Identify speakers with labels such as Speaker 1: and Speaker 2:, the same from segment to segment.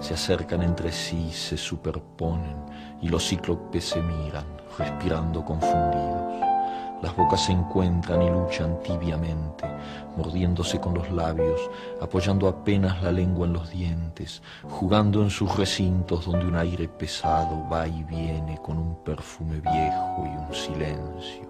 Speaker 1: se acercan entre sí, se superponen y los cíclopes se miran, respirando confundidos. Las bocas se encuentran y luchan tibiamente, mordiéndose con los labios, apoyando apenas la lengua en los dientes, jugando en sus recintos donde un aire pesado va y viene con un perfume viejo y un silencio.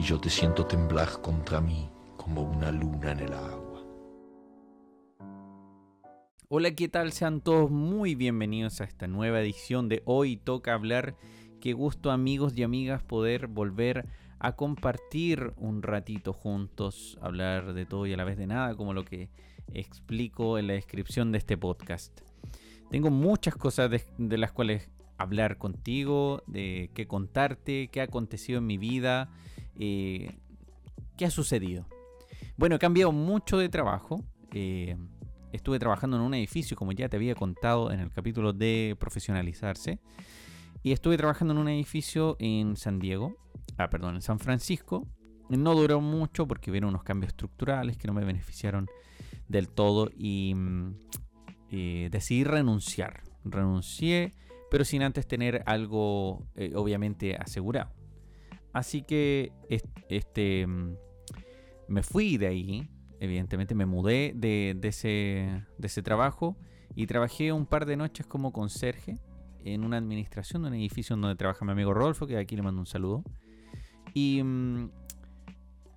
Speaker 1: y yo te siento temblar contra mí como una luna en el agua.
Speaker 2: Hola, ¿qué tal? Sean todos muy bienvenidos a esta nueva edición de Hoy Toca Hablar. Qué gusto amigos y amigas poder volver a compartir un ratito juntos, hablar de todo y a la vez de nada, como lo que explico en la descripción de este podcast. Tengo muchas cosas de, de las cuales hablar contigo, de qué contarte, qué ha acontecido en mi vida, eh, ¿Qué ha sucedido? Bueno, he cambiado mucho de trabajo. Eh, estuve trabajando en un edificio, como ya te había contado en el capítulo de profesionalizarse. Y estuve trabajando en un edificio en San Diego, ah, perdón, en San Francisco. No duró mucho porque vieron unos cambios estructurales que no me beneficiaron del todo y mm, eh, decidí renunciar. Renuncié, pero sin antes tener algo obviamente asegurado. Así que este, mm, me fui de ahí, evidentemente me mudé de, ese, trabajo y trabajé un par de noches como conserje en una administración de un edificio donde trabaja mi amigo Rolfo, que aquí le mando un saludo. Y mm,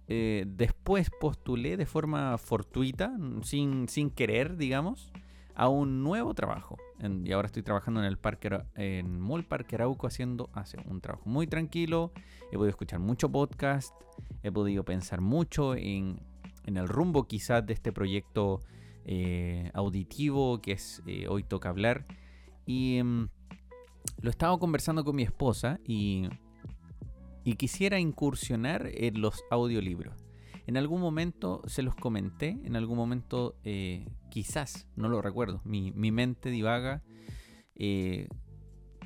Speaker 2: eh, después postulé de forma fortuita, sin, sin querer, digamos, a un nuevo trabajo. y ahora estoy trabajando en el parque, en Mall Parque Arauco haciendo un trabajo muy tranquilo. He podido escuchar mucho podcast, he podido pensar mucho en, el rumbo quizás de este proyecto eh, auditivo que es eh, Hoy Toca Hablar. Y mm, lo estaba conversando con mi esposa y, quisiera incursionar en los audiolibros. En algún momento se los comenté, en algún momento eh, quizás, no lo recuerdo, mi, mente divaga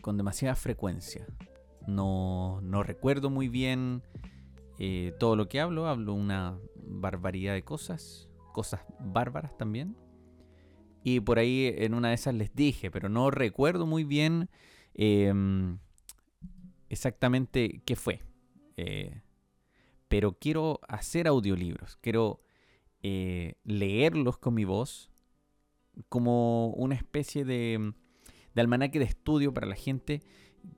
Speaker 2: con demasiada frecuencia. No, recuerdo muy bien eh, todo lo que hablo, hablo una barbaridad de cosas, cosas bárbaras también. Y por ahí en una de esas les dije, pero no recuerdo muy bien em, exactamente qué fue pero quiero hacer audiolibros, quiero eh, leerlos con mi voz como una especie de, de, almanaque de estudio para la gente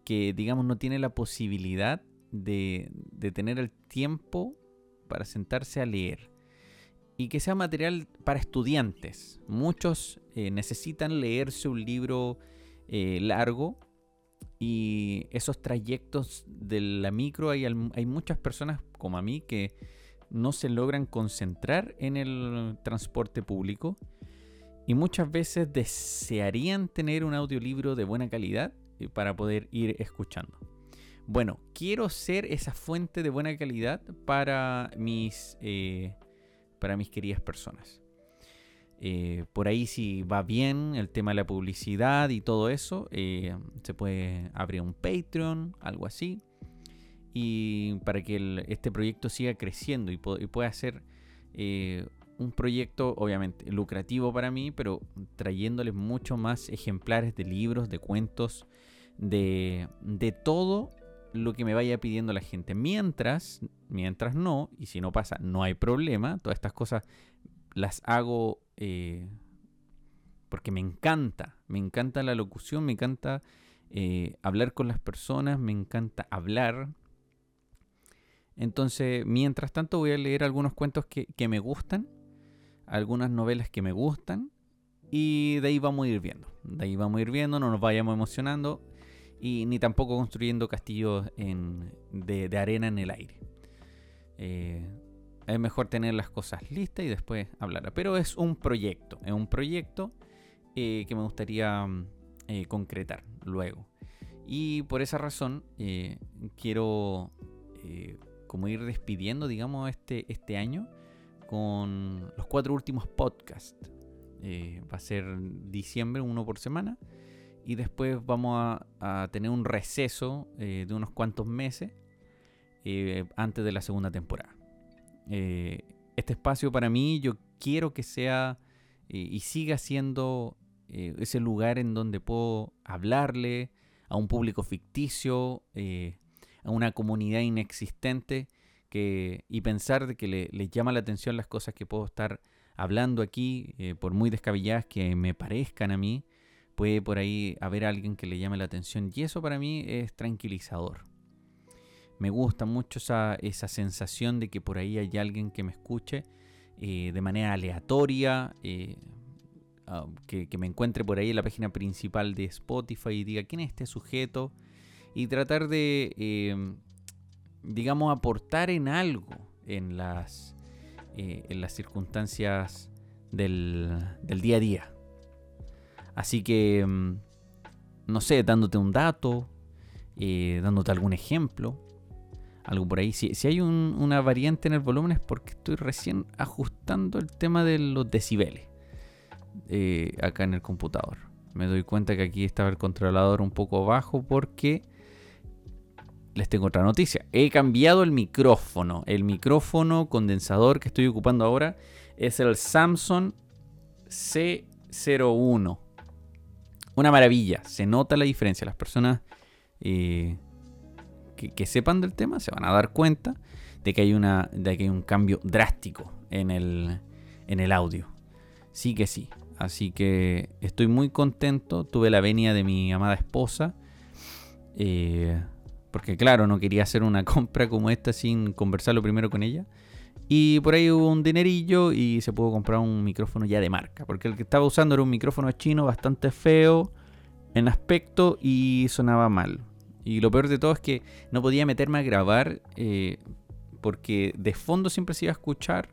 Speaker 2: que, digamos, no tiene la posibilidad de, tener el tiempo para sentarse a leer. Y que sea material para estudiantes. Muchos eh, necesitan leerse un libro eh, largo y esos trayectos de la micro hay, hay muchas personas como a mí que no se logran concentrar en el transporte público y muchas veces desearían tener un audiolibro de buena calidad para poder ir escuchando. Bueno, quiero ser esa fuente de buena calidad para mis, eh, para mis queridas personas. Eh, por ahí si va bien el tema de la publicidad y todo eso, eh, se puede abrir un Patreon, algo así. Y para que este proyecto siga creciendo y, pueda ser un proyecto obviamente lucrativo para mí, pero trayéndoles mucho más ejemplares de libros, de cuentos, de, de todo lo que me vaya pidiendo la gente. Mientras, mientras no, y si no pasa, no hay problema, todas estas cosas las hago eh, porque me encanta, me encanta la locución, me encanta eh, hablar con las personas, me encanta hablar. Entonces, mientras tanto voy a leer algunos cuentos que, que me gustan, algunas novelas que me gustan, y de ahí vamos a ir viendo. De ahí vamos a ir viendo, no nos vayamos emocionando y ni tampoco construyendo castillos de, arena en el aire. Eh, es mejor tener las cosas listas y después hablar. Pero es un proyecto, es un proyecto eh, que me gustaría eh, concretar luego. Y por esa razón quiero como ir despidiendo, digamos, este, este año con los cuatro últimos podcasts. va a ser diciembre, uno por semana y después vamos a, tener un receso eh, de unos cuantos meses eh, antes de la segunda temporada. Eh, este espacio para mí yo quiero que sea y siga siendo ese lugar en donde puedo hablarle a un público ficticio, a una comunidad inexistente que, y pensar de que le, les llama la atención las cosas que puedo estar hablando aquí, por muy descabelladas que me parezcan a mí, puede por ahí haber alguien que le llame la atención y eso para mí es tranquilizador. Me gusta mucho esa, sensación de que por ahí hay alguien que me escuche eh, de manera aleatoria, eh, ah, que, me encuentre por ahí en la página principal de Spotify y diga quién es este sujeto y tratar de, em, digamos, aportar en algo en las, eh, en las circunstancias del, del día a día. Así que, mm, no sé, dándote un dato, eh, dándote algún ejemplo, algo por ahí. Si, hay una variante en el volumen es porque estoy recién ajustando el tema de los decibeles eh, acá en el computador. Me doy cuenta que aquí estaba el controlador un poco bajo porque les tengo otra noticia. He cambiado el micrófono. El micrófono condensador que estoy ocupando ahora es el Samsung C01 una maravilla. Se nota la diferencia. Las personas eh, que, sepan del tema se van a dar cuenta de que hay, una, de que hay un cambio drástico en el, en el audio. Sí que sí. Así que estoy muy contento. Tuve la venia de mi amada esposa. Eh, porque claro, no quería hacer una compra como esta sin conversarlo primero con ella. Y por ahí hubo un dinerillo y se pudo comprar un micrófono ya de marca. Porque el que estaba usando era un micrófono chino bastante feo en aspecto y sonaba mal. Y lo peor de todo es que no podía meterme a grabar eh, porque de fondo siempre se iba a escuchar,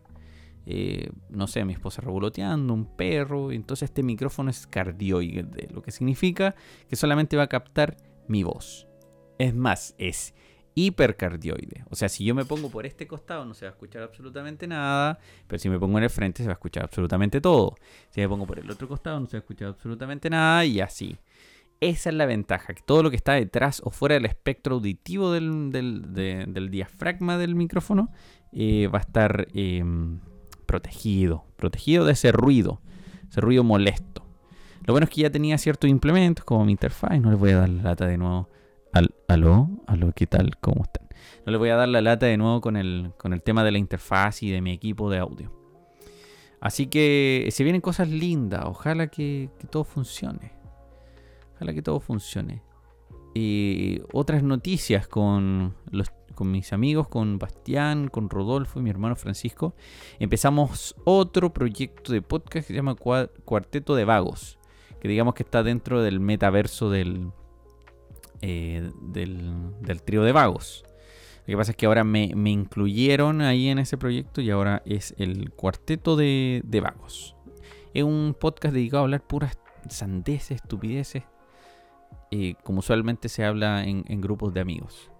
Speaker 2: eh, no sé, mi esposa revoloteando, un perro. Entonces este micrófono es cardioide, lo que significa que solamente va a captar mi voz. Es más, es hipercardioide. O sea, si yo me pongo por este costado no se va a escuchar absolutamente nada, pero si me pongo en el frente se va a escuchar absolutamente todo. Si me pongo por el otro costado no se va a escuchar absolutamente nada y así. Esa es la ventaja, que todo lo que está detrás o fuera del espectro auditivo del, diafragma del micrófono eh, va a estar em, protegido, protegido de ese ruido, ese ruido molesto. Lo bueno es que ya tenía ciertos implementos como mi interfaz, no les voy a dar la lata de nuevo aló, aló, ¿qué tal? ¿Cómo están? No les voy a dar la lata de nuevo con el, con el tema de la interfaz y de mi equipo de audio. Así que se vienen cosas lindas. Ojalá que, todo funcione. Ojalá que todo funcione. Y otras noticias con, los, con mis amigos, con Bastián, con Rodolfo y mi hermano Francisco. Empezamos otro proyecto de podcast que se llama Cuarteto de Vagos. Que digamos que está dentro del metaverso del, eh, del, trío de vagos. Lo que pasa es que ahora me, incluyeron ahí en ese proyecto y ahora es el cuarteto de, vagos. Es un podcast dedicado a hablar puras sandeces, estupideces, eh, como usualmente se habla en, grupos de amigos.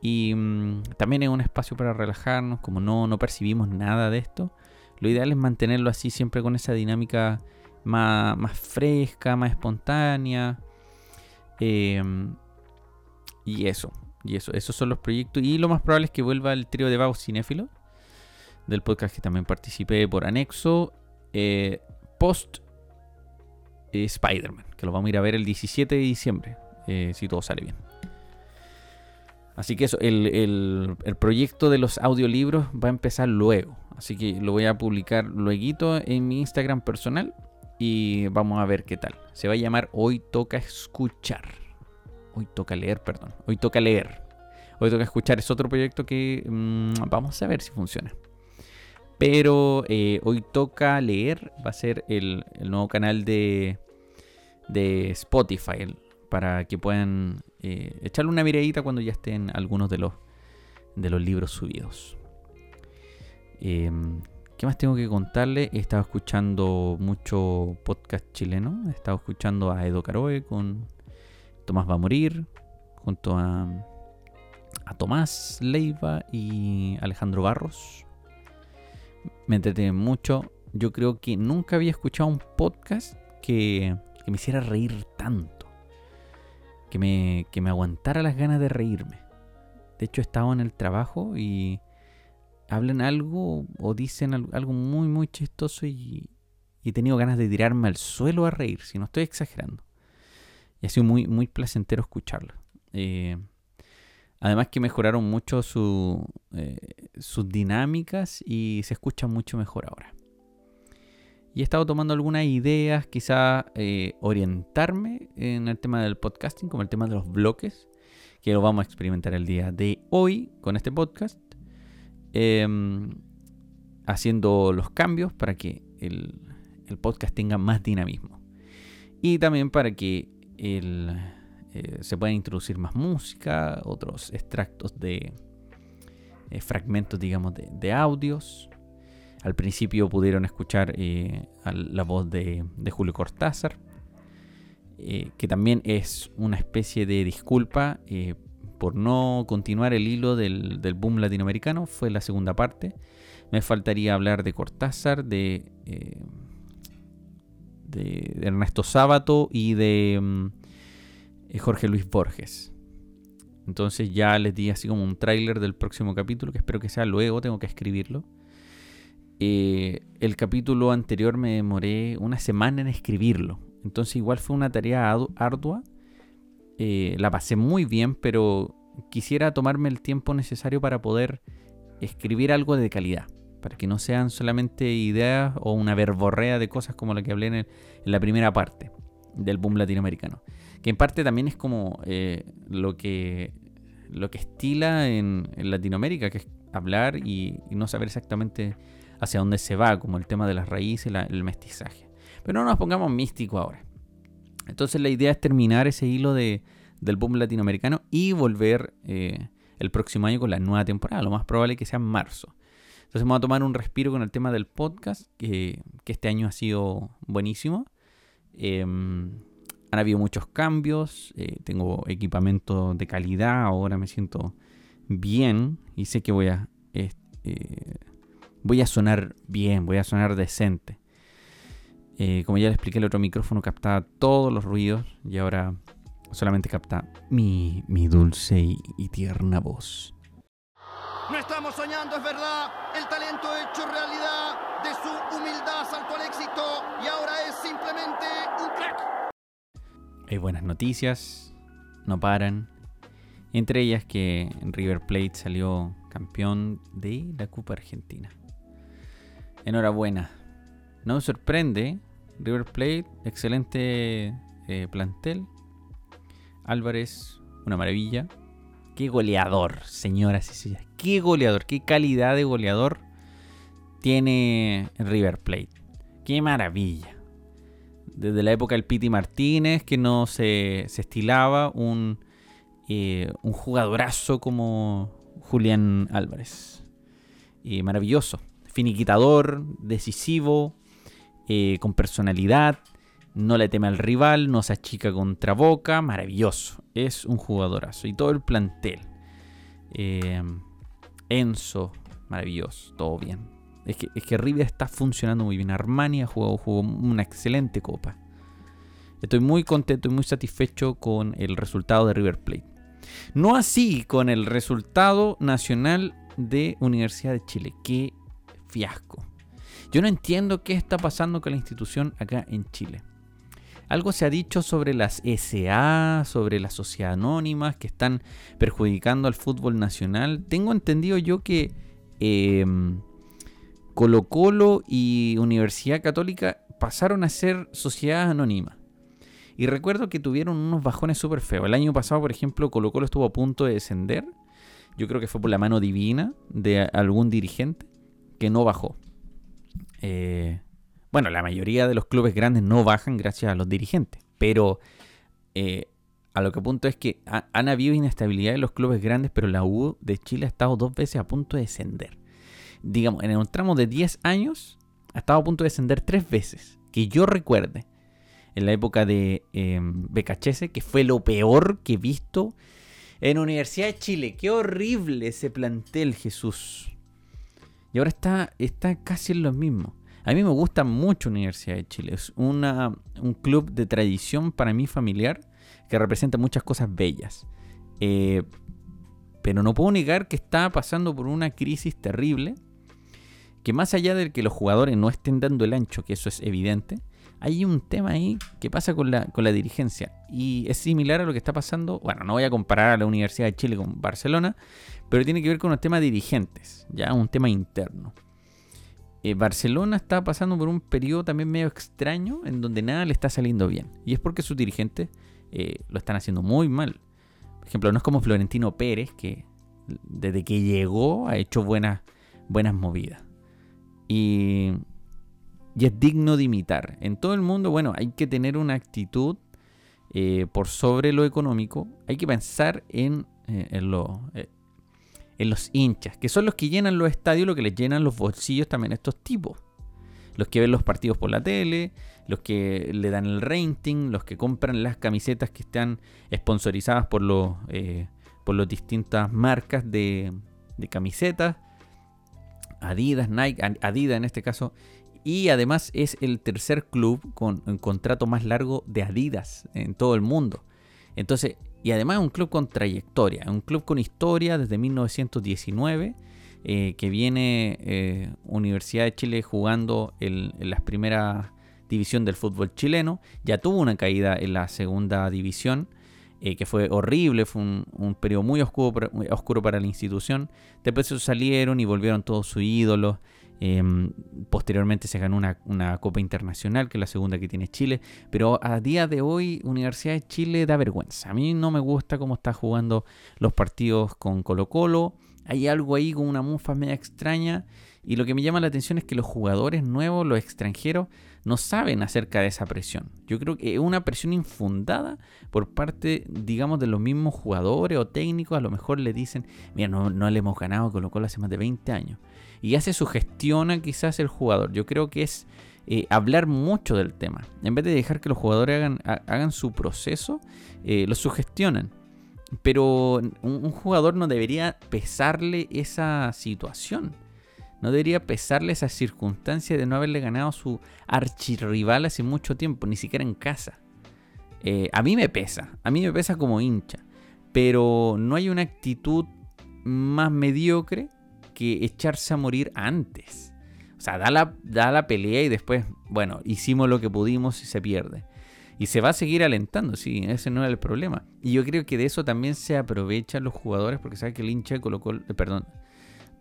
Speaker 2: Y mm, también es un espacio para relajarnos, como no, no percibimos nada de esto, lo ideal es mantenerlo así siempre con esa dinámica más, más fresca, más espontánea. Em, y eso, y eso, esos son los proyectos. Y lo más probable es que vuelva el trío de Vagos Cinéfilo, del podcast que también participé por anexo, eh, post eh, Spider-Man, que lo vamos a ir a ver el 17 de diciembre, eh, si todo sale bien. Así que eso, el, proyecto de los audiolibros va a empezar luego. Así que lo voy a publicar luego en mi Instagram personal y vamos a ver qué tal. Se va a llamar Hoy toca escuchar. Hoy toca leer, perdón. Hoy toca leer. Hoy toca escuchar. Es otro proyecto que mm, vamos a ver si funciona. Pero eh, hoy toca leer. Va a ser el, nuevo canal de, de Spotify. para que puedan eh, echarle una miradita cuando ya estén algunos de los, de los libros subidos. Em, ¿Qué más tengo que contarle? He estado escuchando mucho podcast chileno. He estado escuchando a Edo Caroe con Tomás va a morir, junto a, a Tomás Leiva y Alejandro Barros. Me entretiene mucho. Yo creo que nunca había escuchado un podcast que, que me hiciera reír tanto que me, que me aguantara las ganas de reírme. De hecho, estaba en el trabajo y hablan algo o dicen algo muy, muy chistoso y, he tenido ganas de tirarme al suelo a reír, si no estoy exagerando. Y ha sido muy, muy placentero escucharlo. Eh, además que mejoraron mucho su, eh, sus dinámicas y se escucha mucho mejor ahora. Y he estado tomando algunas ideas, quizá eh, orientarme en el tema del podcasting, como el tema de los bloques, que lo vamos a experimentar el día de hoy con este podcast. Em, haciendo los cambios para que el, podcast tenga más dinamismo. Y también para que eh, se pueda introducir más música, otros extractos de eh, fragmentos, digamos, de audios. Al principio pudieron escuchar eh, la voz de, Julio Cortázar, que también es una especie de disculpa por no continuar el hilo del, boom latinoamericano. Fue la segunda parte. Me faltaría hablar de Cortázar, de, de Ernesto Sábato y de mm, Jorge Luis Borges. Entonces ya les di así como un tráiler del próximo capítulo, que espero que sea luego, tengo que escribirlo. Eh, el capítulo anterior me demoré una semana en escribirlo. Entonces igual fue una tarea ardua. Eh, la pasé muy bien, pero quisiera tomarme el tiempo necesario para poder escribir algo de calidad. Para que no sean solamente ideas o una verborrea de cosas como la que hablé en, la primera parte del boom latinoamericano. Que en parte también es como eh, lo, que, lo que estila en, Latinoamérica, que es hablar y no saber exactamente hacia dónde se va, como el tema de las raíces, y el mestizaje. Pero no nos pongamos místicos ahora. Entonces la idea es terminar ese hilo de, del boom latinoamericano y volver eh, el próximo año con la nueva temporada. Lo más probable es que sea en marzo. Entonces vamos a tomar un respiro con el tema del podcast, que, este año ha sido buenísimo. Em, han habido muchos cambios, eh, tengo equipamiento de calidad, ahora me siento bien y sé que voy a eh, voy a sonar bien, voy a sonar decente. Eh, como ya le expliqué, el otro micrófono captaba todos los ruidos y ahora solamente capta mi, dulce y, tierna voz.
Speaker 3: No estamos soñando, es verdad. El talento hecho realidad de su humildad saltó al éxito y ahora es simplemente un crack.
Speaker 2: Hay buenas noticias, no paran. Entre ellas que River Plate salió campeón de la Copa Argentina. Enhorabuena. No sorprende. River Plate, excelente eh, plantel. Álvarez, una maravilla. Qué goleador, señoras y señores. Qué goleador, qué calidad de goleador tiene River Plate. Qué maravilla. Desde la época del Piti Martínez, que no se, estilaba un, eh, un jugadorazo como Julián Álvarez. Y maravilloso finiquitador, decisivo, eh, con personalidad, no le teme al rival, no se achica contra Boca, maravilloso, es un jugadorazo. Y todo el plantel. Eh, Enzo, maravilloso, todo bien. es que, es que River está funcionando muy bien. Armani ha jugado, jugó una excelente copa. Estoy muy contento y muy satisfecho con el resultado de River Plate. No así con el resultado nacional de Universidad de Chile. Qué fiasco. Yo no entiendo qué está pasando con la institución acá en Chile. Algo se ha dicho sobre las SA, sobre las sociedades anónimas que están perjudicando al fútbol nacional. Tengo entendido yo que em, Colo Colo y Universidad Católica pasaron a ser sociedades anónimas. Y recuerdo que tuvieron unos bajones súper feos. El año pasado, por ejemplo, Colo Colo estuvo a punto de descender. Yo creo que fue por la mano divina de algún dirigente que no bajó. Eh, bueno, la mayoría de los clubes grandes no bajan gracias a los dirigentes. Pero eh, a lo que apunto es que han habido inestabilidad en los clubes grandes, pero la U de Chile ha estado dos veces a punto de descender. Digamos, en un tramo de 10 años ha estado a punto de descender tres veces. Que yo recuerde en la época de eh, que fue lo peor que he visto en Universidad de Chile. Qué horrible ese plantel, Jesús. Y ahora está, está casi en lo mismo. A mí me gusta mucho Universidad de Chile. Es una, un club de tradición para mí familiar que representa muchas cosas bellas. Eh, pero no puedo negar que está pasando por una crisis terrible. Que más allá de que los jugadores no estén dando el ancho, que eso es evidente, hay un tema ahí que pasa con la, dirigencia. Y es similar a lo que está pasando. Bueno, no voy a comparar a la Universidad de Chile con Barcelona, pero tiene que ver con los temas dirigentes, ya un tema interno. Eh, Barcelona está pasando por un periodo también medio extraño en donde nada le está saliendo bien. Y es porque sus dirigentes eh, lo están haciendo muy mal. Por ejemplo, no es como Florentino Pérez, que desde que llegó ha hecho buenas, buenas movidas. Y y es digno de imitar. En todo el mundo, bueno, hay que tener una actitud eh, por sobre lo económico. Hay que pensar en, eh, eh, en, los hinchas, que son los que llenan los estadios, los que les llenan los bolsillos también a estos tipos. Los que ven los partidos por la tele, los que le dan el rating, los que compran las camisetas que están sponsorizadas por, los, por las distintas marcas de, camisetas. Adidas, Nike, Adidas en este caso, y además es el tercer club con contrato más largo de Adidas en todo el mundo. Entonces, y además es un club con trayectoria, un club con historia desde 1919, eh, que viene eh, Universidad de Chile jugando en, las primeras división del fútbol chileno. Ya tuvo una caída en la segunda división, eh, que fue horrible, fue un, periodo muy oscuro, muy oscuro para la institución. Después salieron y volvieron todos sus ídolos. Em, posteriormente se ganó una, Copa Internacional, que es la segunda que tiene Chile. Pero a día de hoy, Universidad de Chile da vergüenza. A mí no me gusta cómo está jugando los partidos con Colo Colo. Hay algo ahí con una mufa media extraña. Y lo que me llama la atención es que los jugadores nuevos, los extranjeros, no saben acerca de esa presión. Yo creo que es una presión infundada por parte, digamos, de los mismos jugadores o técnicos. A lo mejor le dicen, mira, no, no le hemos ganado Colo Colo hace más de 20 años y ya se sugestiona quizás el jugador. Yo creo que es eh, hablar mucho del tema. En vez de dejar que los jugadores hagan, hagan su proceso, eh, lo sugestionan. Pero un, jugador no debería pesarle esa situación. No debería pesarle esa circunstancia de no haberle ganado a su archirrival hace mucho tiempo, ni siquiera en casa. Eh, a mí me pesa, a mí me pesa como hincha. Pero no hay una actitud más mediocre que echarse a morir antes. O sea, da la, da la pelea y después, bueno, hicimos lo que pudimos y se pierde. Y se va a seguir alentando, sí, ese no es el problema. Y yo creo que de eso también se aprovechan los jugadores porque saben que el hincha de Colo Colo, eh, perdón,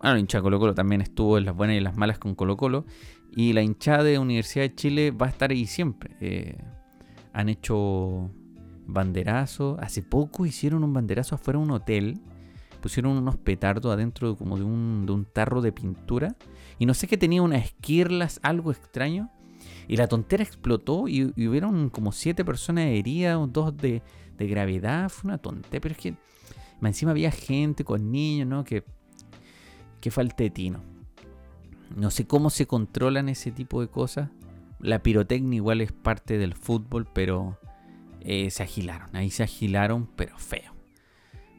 Speaker 2: bueno, el hincha de Colo Colo también estuvo en las buenas y las malas con Colo Colo. Y la hinchada de Universidad de Chile va a estar ahí siempre. Eh, han hecho banderazo. Hace poco hicieron un banderazo afuera de un hotel pusieron unos petardos adentro como de un, de un tarro de pintura. Y no sé qué tenía unas esquirlas, algo extraño. Y la tontera explotó y, hubieron como siete personas heridas, dos de, de gravedad. Fue una tontería, pero es que encima había gente con niños, ¿no? Que, que falta de tino. No sé cómo se controlan ese tipo de cosas. La pirotecnia igual es parte del fútbol, pero eh, se agilaron. Ahí se agilaron, pero feo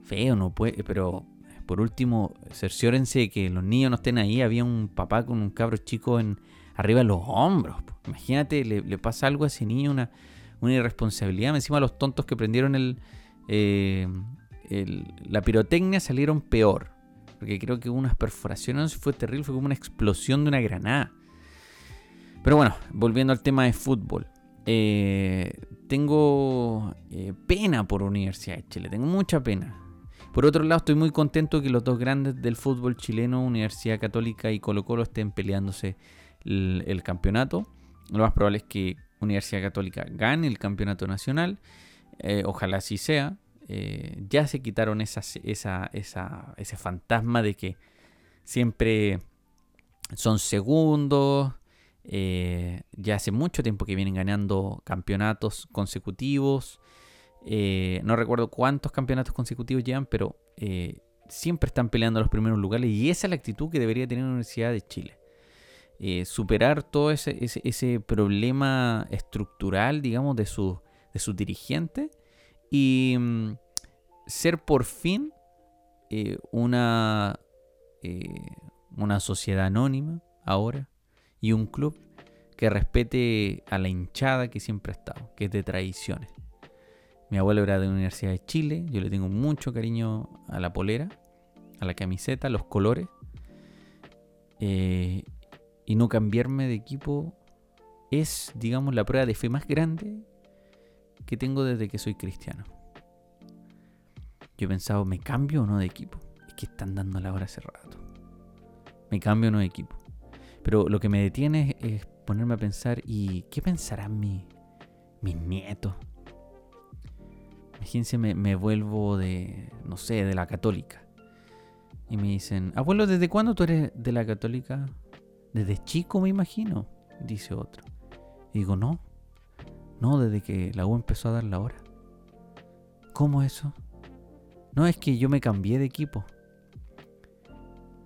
Speaker 2: feo, no puede, pero por último, cerciórense de que los niños no estén ahí. Había un papá con un cabro chico en, arriba de los hombros. Imagínate, le, pasa algo a ese niño, una, una irresponsabilidad. Encima los tontos que prendieron eh, el, la pirotecnia salieron peor. Porque creo que hubo unas perforaciones, fue terrible, fue como una explosión de una granada. Pero bueno, volviendo al tema de fútbol. Eh, tengo eh, pena por Universidad de Chile, tengo mucha pena. Por otro lado, estoy muy contento que los dos grandes del fútbol chileno, Universidad Católica y Colo Colo, estén peleándose el, campeonato. Lo más probable es que Universidad Católica gane el campeonato nacional. Eh, ojalá así sea. ya se quitaron esa, ese fantasma de que siempre son segundos, eh, ya hace mucho tiempo que vienen ganando campeonatos consecutivos. Eh, no recuerdo cuántos campeonatos consecutivos llevan, pero eh, siempre están peleando los primeros lugares y esa es la actitud que debería tener la Universidad de Chile. superar todo ese, problema estructural, digamos, de sus dirigentes y mm, ser por fin una, una sociedad anónima ahora y un club que respete a la hinchada que siempre ha estado, que es de tradiciones. Mi abuelo era de la Universidad de Chile, yo le tengo mucho cariño a la polera, a la camiseta, a los colores. Eh, y no cambiarme de equipo es, digamos, la prueba de fe más grande que tengo desde que soy cristiano. Yo he pensado, ¿me cambio o no de equipo? Es que están dando la hora hace rato. ¿Me cambio o no de equipo? Pero lo que me detiene es, ponerme a pensar, ¿y qué pensarán mi, mis nietos? Imagínense, me, me vuelvo de, no sé, de la católica. Y me dicen, abuelo, ¿desde cuándo tú eres de la católica? Desde chico, me imagino, dice otro. Y digo, no, no, desde que la U empezó a dar la hora. ¿Cómo eso? No, es que yo me cambié de equipo.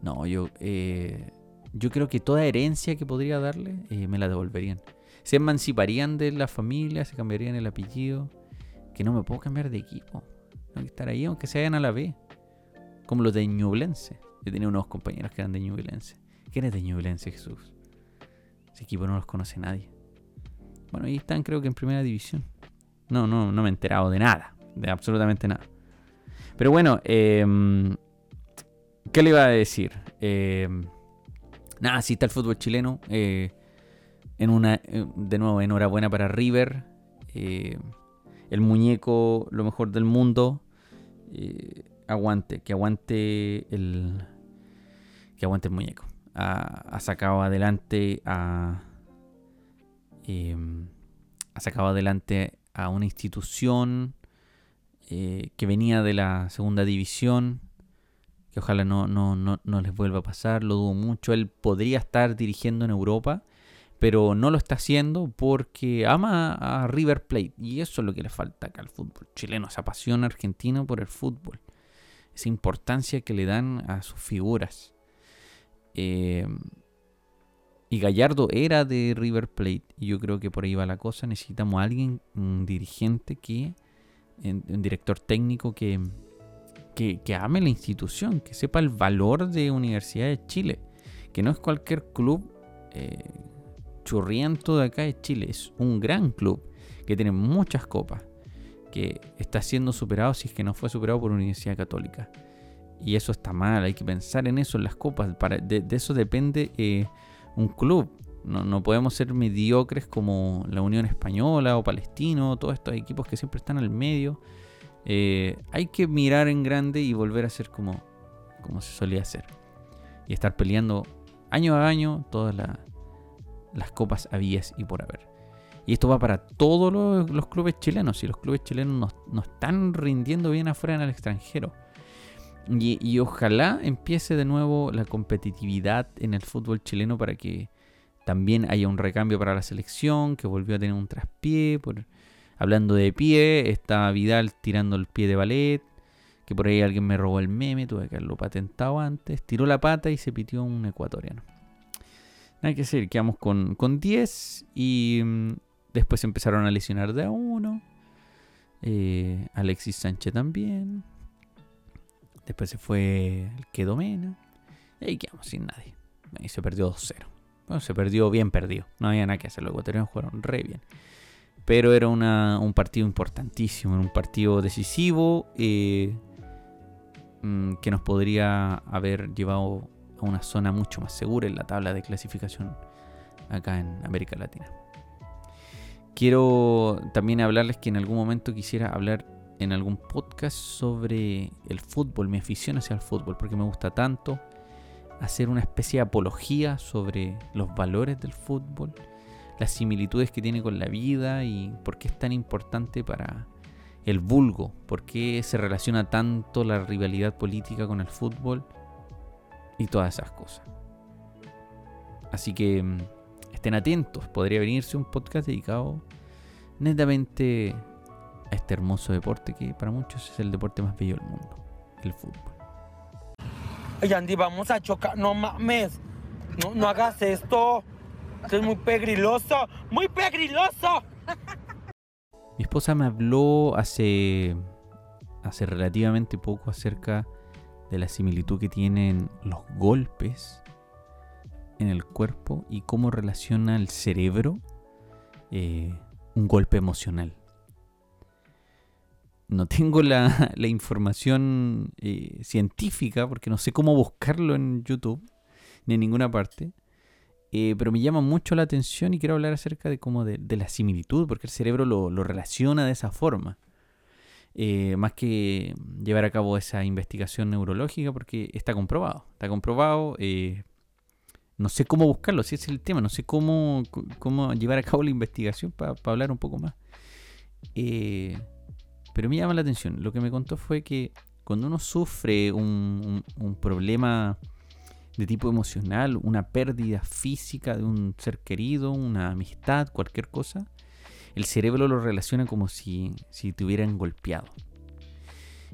Speaker 2: No, yo eh, yo creo que toda herencia que podría darle eh, me la devolverían. Se emanciparían de la familia, se cambiarían el apellido. Que no me puedo cambiar de equipo. Tengo que estar ahí aunque se vayan a la B. Como los de Ñublense. Yo tenía unos compañeros que eran de Ñublense. ¿Quién es de Ñublense, Jesús? Ese equipo no los conoce nadie. Bueno, ahí están creo que en primera división. No, no, no me he enterado de nada. De absolutamente nada. Pero bueno, em, ¿qué le iba a decir? Eh, Nada, sí está el fútbol chileno. Eh, en una, eh, de nuevo, enhorabuena para River. Eh, el muñeco, lo mejor del mundo. aguante, que aguante el. Que aguante el muñeco. Ha, sacado adelante a. ha sacado adelante a una institución que venía de la segunda división que ojalá no, no, no, no les vuelva a pasar, lo dudo mucho. Él podría estar dirigiendo en Europa, pero no lo está haciendo porque ama a River Plate. Y eso es lo que le falta acá al fútbol chileno, esa pasión argentina por el fútbol, esa importancia que le dan a sus figuras. Eh, y Gallardo era de River Plate, y yo creo que por ahí va la cosa. Necesitamos a alguien, un dirigente que, un director técnico que que, ame la institución, que sepa el valor de Universidad de Chile, que no es cualquier club eh, churriento de acá de Chile, es un gran club que tiene muchas copas, que está siendo superado si es que no fue superado por Universidad Católica. Y eso está mal, hay que pensar en eso, en las copas. De, eso depende eh, un club. No, no, podemos ser mediocres como la Unión Española o Palestino, todos estos equipos que siempre están al medio eh, hay que mirar en grande y volver a ser como, como se solía hacer. Y estar peleando año a año todas las copas habías y por haber. Y esto va para todos los, clubes chilenos. Y los clubes chilenos no, están rindiendo bien afuera en el extranjero. Y, ojalá empiece de nuevo la competitividad en el fútbol chileno para que también haya un recambio para la selección, que volvió a tener un traspié por, Hablando de pie, está Vidal tirando el pie de ballet. Que por ahí alguien me robó el meme, tuve que haberlo patentado antes. Tiró la pata y se pitió un ecuatoriano. Nada que decir, quedamos con, con 10 y mm, después empezaron a lesionar de a uno. Eh, Alexis Sánchez también. Después se fue el Quedomena. Y ahí quedamos sin nadie. Y se perdió 2-0. Bueno, se perdió bien perdido. No había nada que hacer. Los ecuatorianos jugaron re bien. Pero era un partido importantísimo. Un partido decisivo. Eh, mm, que nos podría haber llevado a una zona mucho más segura en la tabla de clasificación acá en América Latina. Quiero también hablarles que en algún momento quisiera hablar en algún podcast sobre el fútbol, mi afición hacia el fútbol, porque me gusta tanto hacer una especie de apología sobre los valores del fútbol, las similitudes que tiene con la vida y por qué es tan importante para el vulgo, por qué se relaciona tanto la rivalidad política con el fútbol y todas esas cosas. Así que mm, estén atentos, podría venirse un podcast dedicado netamente a este hermoso deporte que para muchos es el deporte más bello del mundo, el fútbol.
Speaker 4: Ay, Andy, vamos a chocar, no mames, no, no hagas esto, esto es muy pegriloso, muy pegriloso.
Speaker 2: Mi esposa me habló hace, hace relativamente poco acerca de la similitud que tienen los golpes en el cuerpo y cómo relaciona el cerebro eh, un golpe emocional. No tengo la, información eh, científica porque no sé cómo buscarlo en YouTube ni en ninguna parte. Eh, pero me llama mucho la atención y quiero hablar acerca de cómo de, la similitud, porque el cerebro lo, relaciona de esa forma. Eh, más que llevar a cabo esa investigación neurológica, porque está comprobado. Está comprobado. no sé cómo buscarlo, si ese es el tema. No sé cómo, cómo llevar a cabo la investigación para hablar un poco más. Eh, pero me llama la atención. Lo que me contó fue que cuando uno sufre un, problema de tipo emocional, una pérdida física de un ser querido, una amistad, cualquier cosa, el cerebro lo relaciona como si, si te hubieran golpeado.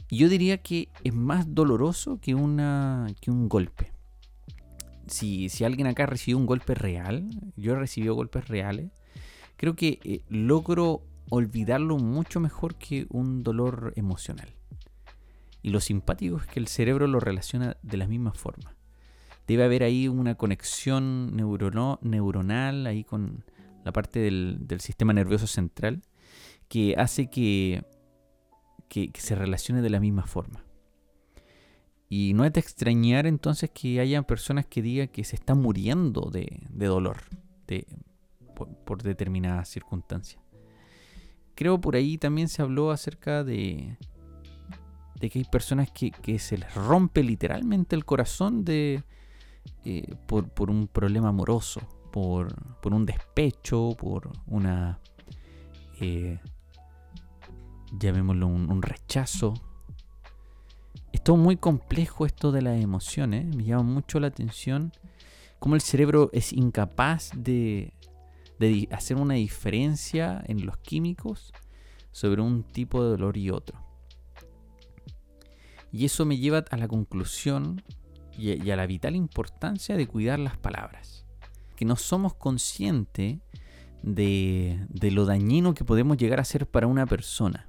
Speaker 2: Y yo diría que es más doloroso que, una, que un golpe. Si, si alguien acá recibió un golpe real, yo he recibido golpes reales, creo que eh, logro olvidarlo mucho mejor que un dolor emocional. Y lo simpático es que el cerebro lo relaciona de la misma forma. Debe haber ahí una conexión neuronal ahí con la parte del, sistema nervioso central que hace que, que, se relacione de la misma forma. Y no es de extrañar entonces que haya personas que digan que se están muriendo de, dolor por determinadas circunstancias creo por ahí también se habló acerca de, de que hay personas que, se les rompe literalmente el corazón de, eh, por, un problema amoroso, por, un despecho, por una, eh, llamémoslo un, rechazo. Es todo muy complejo esto de las emociones, me llama mucho la atención cómo el cerebro es incapaz de, de hacer una diferencia en los químicos sobre un tipo de dolor y otro. Y eso me lleva a la conclusión y a la vital importancia de cuidar las palabras. Que no somos conscientes de, de lo dañino que podemos llegar a ser para una persona.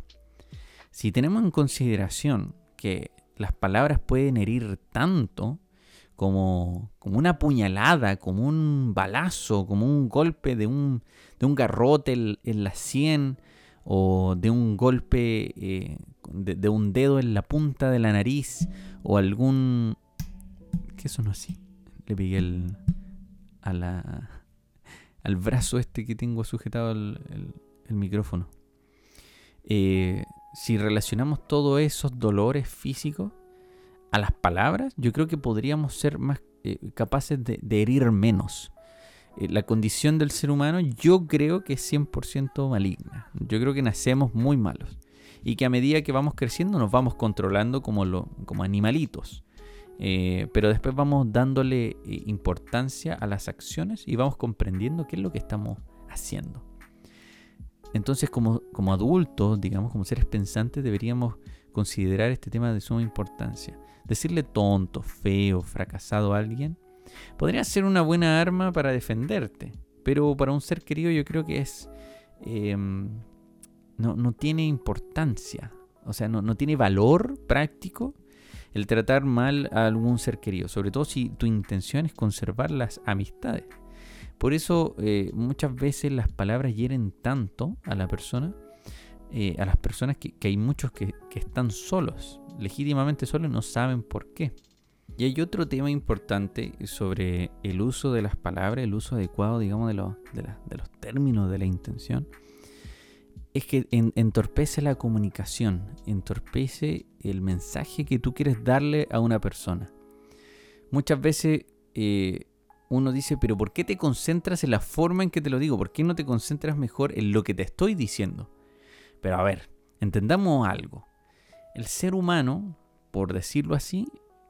Speaker 2: Si tenemos en consideración que las palabras pueden herir tanto, como, como una puñalada, como un balazo, como un golpe de un, de un garrote en, la sien o de un golpe eh, de, un dedo en la punta de la nariz o algún... ¿Qué sonó así? Le pegué el, al brazo este que tengo sujetado el, el, micrófono. Eh, si relacionamos todos esos dolores físicos, a las palabras, yo creo que podríamos ser más eh, capaces de, herir menos. Eh, la condición del ser humano yo creo que es 100% maligna. Yo creo que nacemos muy malos. Y que a medida que vamos creciendo nos vamos controlando como, lo, como animalitos. Eh, pero después vamos dándole importancia a las acciones y vamos comprendiendo qué es lo que estamos haciendo. Entonces como, como adultos, digamos, como seres pensantes, deberíamos considerar este tema de suma importancia. Decirle tonto, feo, fracasado a alguien podría ser una buena arma para defenderte, pero para un ser querido yo creo que es... Em, no, tiene importancia, o sea, no, tiene valor práctico el tratar mal a algún ser querido, sobre todo si tu intención es conservar las amistades. Por eso eh, muchas veces las palabras hieren tanto a la persona, eh, a las personas que, hay muchos que, están solos, legítimamente solos no saben por qué. Y hay otro tema importante sobre el uso de las palabras, el uso adecuado, digamos, de, los términos de la intención. Es que entorpece la comunicación, entorpece el mensaje que tú quieres darle a una persona. Muchas veces eh, uno dice, pero ¿por qué te concentras en la forma en que te lo digo? ¿Por qué no te concentras mejor en lo que te estoy diciendo? Pero a ver, entendamos algo. El ser humano, por decirlo así,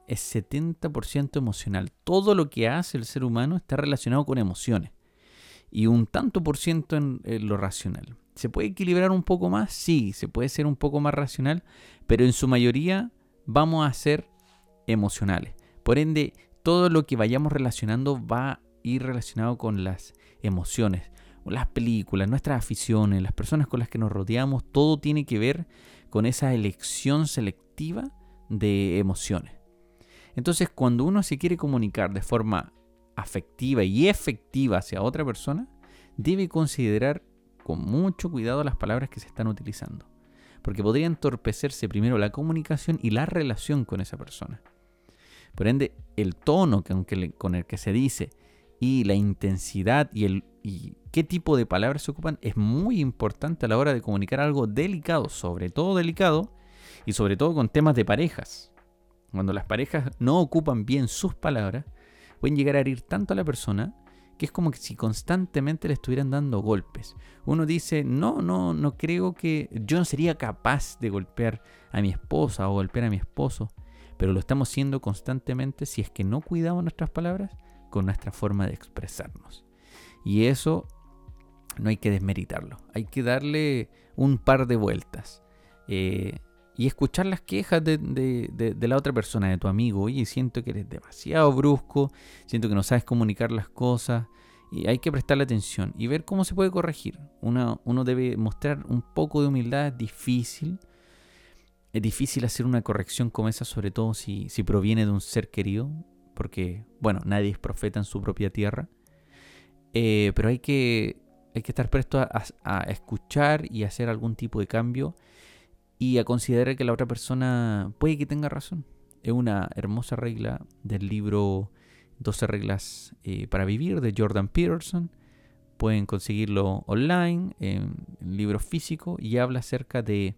Speaker 2: es 70% emocional. Todo lo que hace el ser humano está relacionado con emociones. Y un tanto por ciento en, lo racional. ¿Se puede equilibrar un poco más? Sí, se puede ser un poco más racional, pero en su mayoría vamos a ser emocionales. Por ende, todo lo que vayamos relacionando va a ir relacionado con las emociones, las películas, nuestras aficiones, las personas con las que nos rodeamos, todo tiene que ver con esa elección selectiva de emociones. Entonces, cuando uno se quiere comunicar de forma afectiva y efectiva hacia otra persona, debe considerar con mucho cuidado las palabras que se están utilizando, porque podría entorpecerse primero la comunicación y la relación con esa persona. Por ende, el tono con el que se dice y la intensidad y, el, qué tipo de palabras se ocupan es muy importante a la hora de comunicar algo delicado, sobre todo delicado y sobre todo con temas de parejas. Cuando las parejas no ocupan bien sus palabras, pueden llegar a herir tanto a la persona que es como que si constantemente le estuvieran dando golpes. Uno dice, no, no, no creo que yo no sería capaz de golpear a mi esposa o golpear a mi esposo pero lo estamos haciendo constantemente si es que no cuidamos nuestras palabras con nuestra forma de expresarnos. Y eso no hay que desmeritarlo, hay que darle un par de vueltas. Eh, y escuchar las quejas de, la otra persona, de tu amigo. Oye, siento que eres demasiado brusco, siento que no sabes comunicar las cosas. Y hay que prestarle atención y ver cómo se puede corregir. Uno, uno debe mostrar un poco de humildad, es difícil, es difícil hacer una corrección como esa, sobre todo si, si proviene de un ser querido, porque, bueno, nadie es profeta en su propia tierra. Eh, pero hay que, hay que estar presto a, escuchar y hacer algún tipo de cambio y a considerar que la otra persona puede que tenga razón. Es una hermosa regla del libro 12 reglas eh, para vivir de Jordan Peterson. Pueden conseguirlo online, en libro físico, y habla acerca de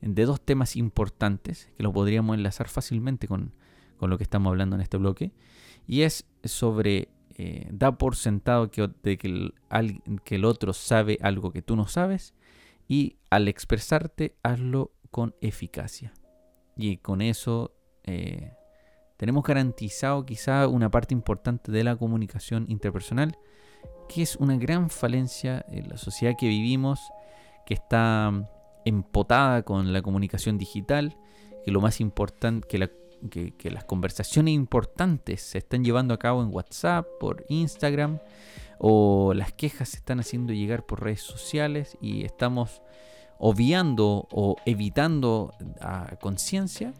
Speaker 2: de dos temas importantes que lo podríamos enlazar fácilmente con, lo que estamos hablando en este bloque. Y es sobre eh, da por sentado que, de que, el, que el otro sabe algo que tú no sabes y al expresarte hazlo con eficacia. Y con eso eh, tenemos garantizado quizá una parte importante de la comunicación interpersonal, que es una gran falencia en la sociedad que vivimos, que está empotada con la comunicación digital, que lo más importante, que, que, las conversaciones importantes se están llevando a cabo en WhatsApp, por Instagram, o las quejas se están haciendo llegar por redes sociales y estamos obviando o evitando a conciencia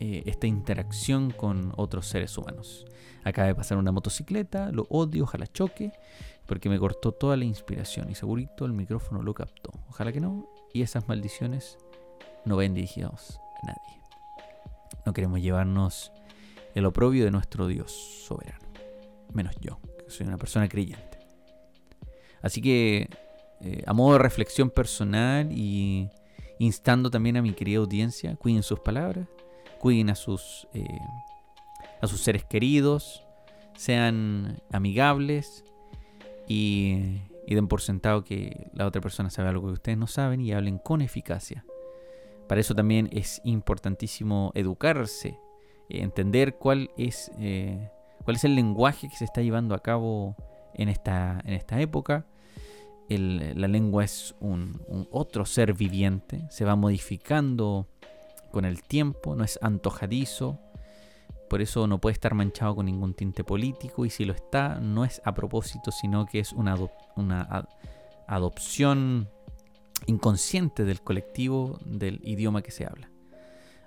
Speaker 2: eh, esta interacción con otros seres humanos. Acaba de pasar una motocicleta, lo odio, ojalá choque, porque me cortó toda la inspiración y segurito el micrófono lo captó. Ojalá que no, y esas maldiciones no ven dirigidos a nadie. No queremos llevarnos el oprobio de nuestro Dios soberano, menos yo, que soy una persona creyente. Así que, eh, a modo de reflexión personal y instando también a mi querida audiencia, cuiden sus palabras, cuiden a sus, eh, a sus seres queridos, sean amigables y y den por sentado que la otra persona sabe algo que ustedes no saben y hablen con eficacia. Para eso también es importantísimo educarse, entender cuál es, eh, cuál es el lenguaje que se está llevando a cabo en esta, en esta época. la lengua es un, un otro ser viviente, se va modificando con el tiempo, no es antojadizo, por eso no puede estar manchado con ningún tinte político y si lo está no es a propósito, sino que es una, una adopción inconsciente del colectivo del idioma que se habla.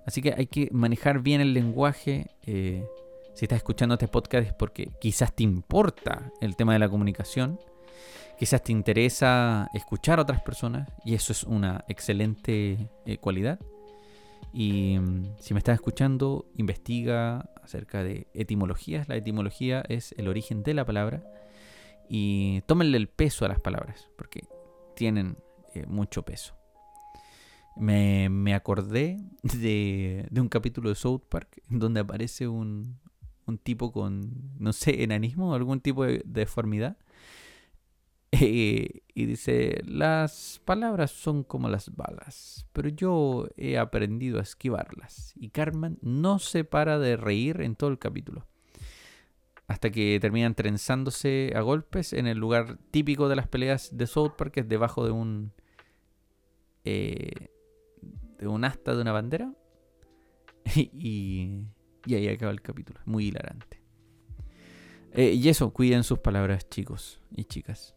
Speaker 2: Así que hay que manejar bien el lenguaje. Eh, si estás escuchando este podcast es porque quizás te importa el tema de la comunicación. Quizás te interesa escuchar a otras personas y eso es una excelente eh, cualidad. Y mm, si me estás escuchando, investiga acerca de etimologías. La etimología es el origen de la palabra. Y tómenle el peso a las palabras, porque tienen eh, mucho peso. Me, acordé de, un capítulo de South Park donde aparece un, tipo con, no sé, enanismo, algún tipo de deformidad. Eh, y dice, las palabras son como las balas, pero yo he aprendido a esquivarlas. Y Carmen no se para de reír en todo el capítulo. Hasta que terminan trenzándose a golpes en el lugar típico de las peleas de South Park, que es debajo de un... Eh, de un asta de una bandera. y, ahí acaba el capítulo. Muy hilarante. Eh, y eso, cuiden sus palabras, chicos y chicas.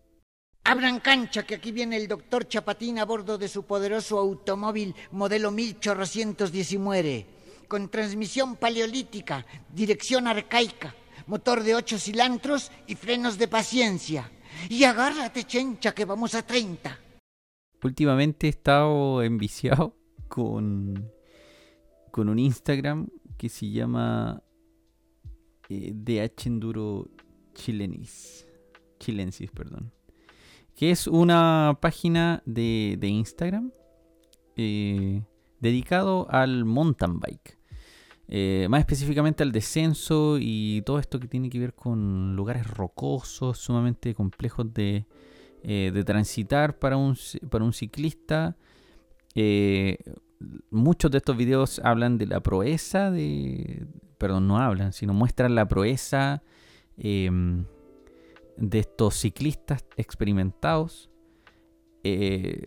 Speaker 5: Abran cancha, que aquí viene el doctor Chapatín a bordo de su poderoso automóvil modelo 1810 y muere. Con transmisión paleolítica, dirección arcaica, motor de ocho cilantros y frenos de paciencia. Y agárrate, chencha, que vamos a 30.
Speaker 2: Últimamente he estado enviciado con, con un Instagram que se llama eh, DH Enduro Chilenis. Chilensis, perdón. Que es una página de, Instagram eh, dedicado al mountain bike. Eh, más específicamente al descenso y todo esto que tiene que ver con lugares rocosos, sumamente complejos de, de transitar para un, para un ciclista eh, muchos de estos videos hablan de la proeza de... Perdón, no hablan, sino muestran la proeza em, de estos ciclistas experimentados. Eh,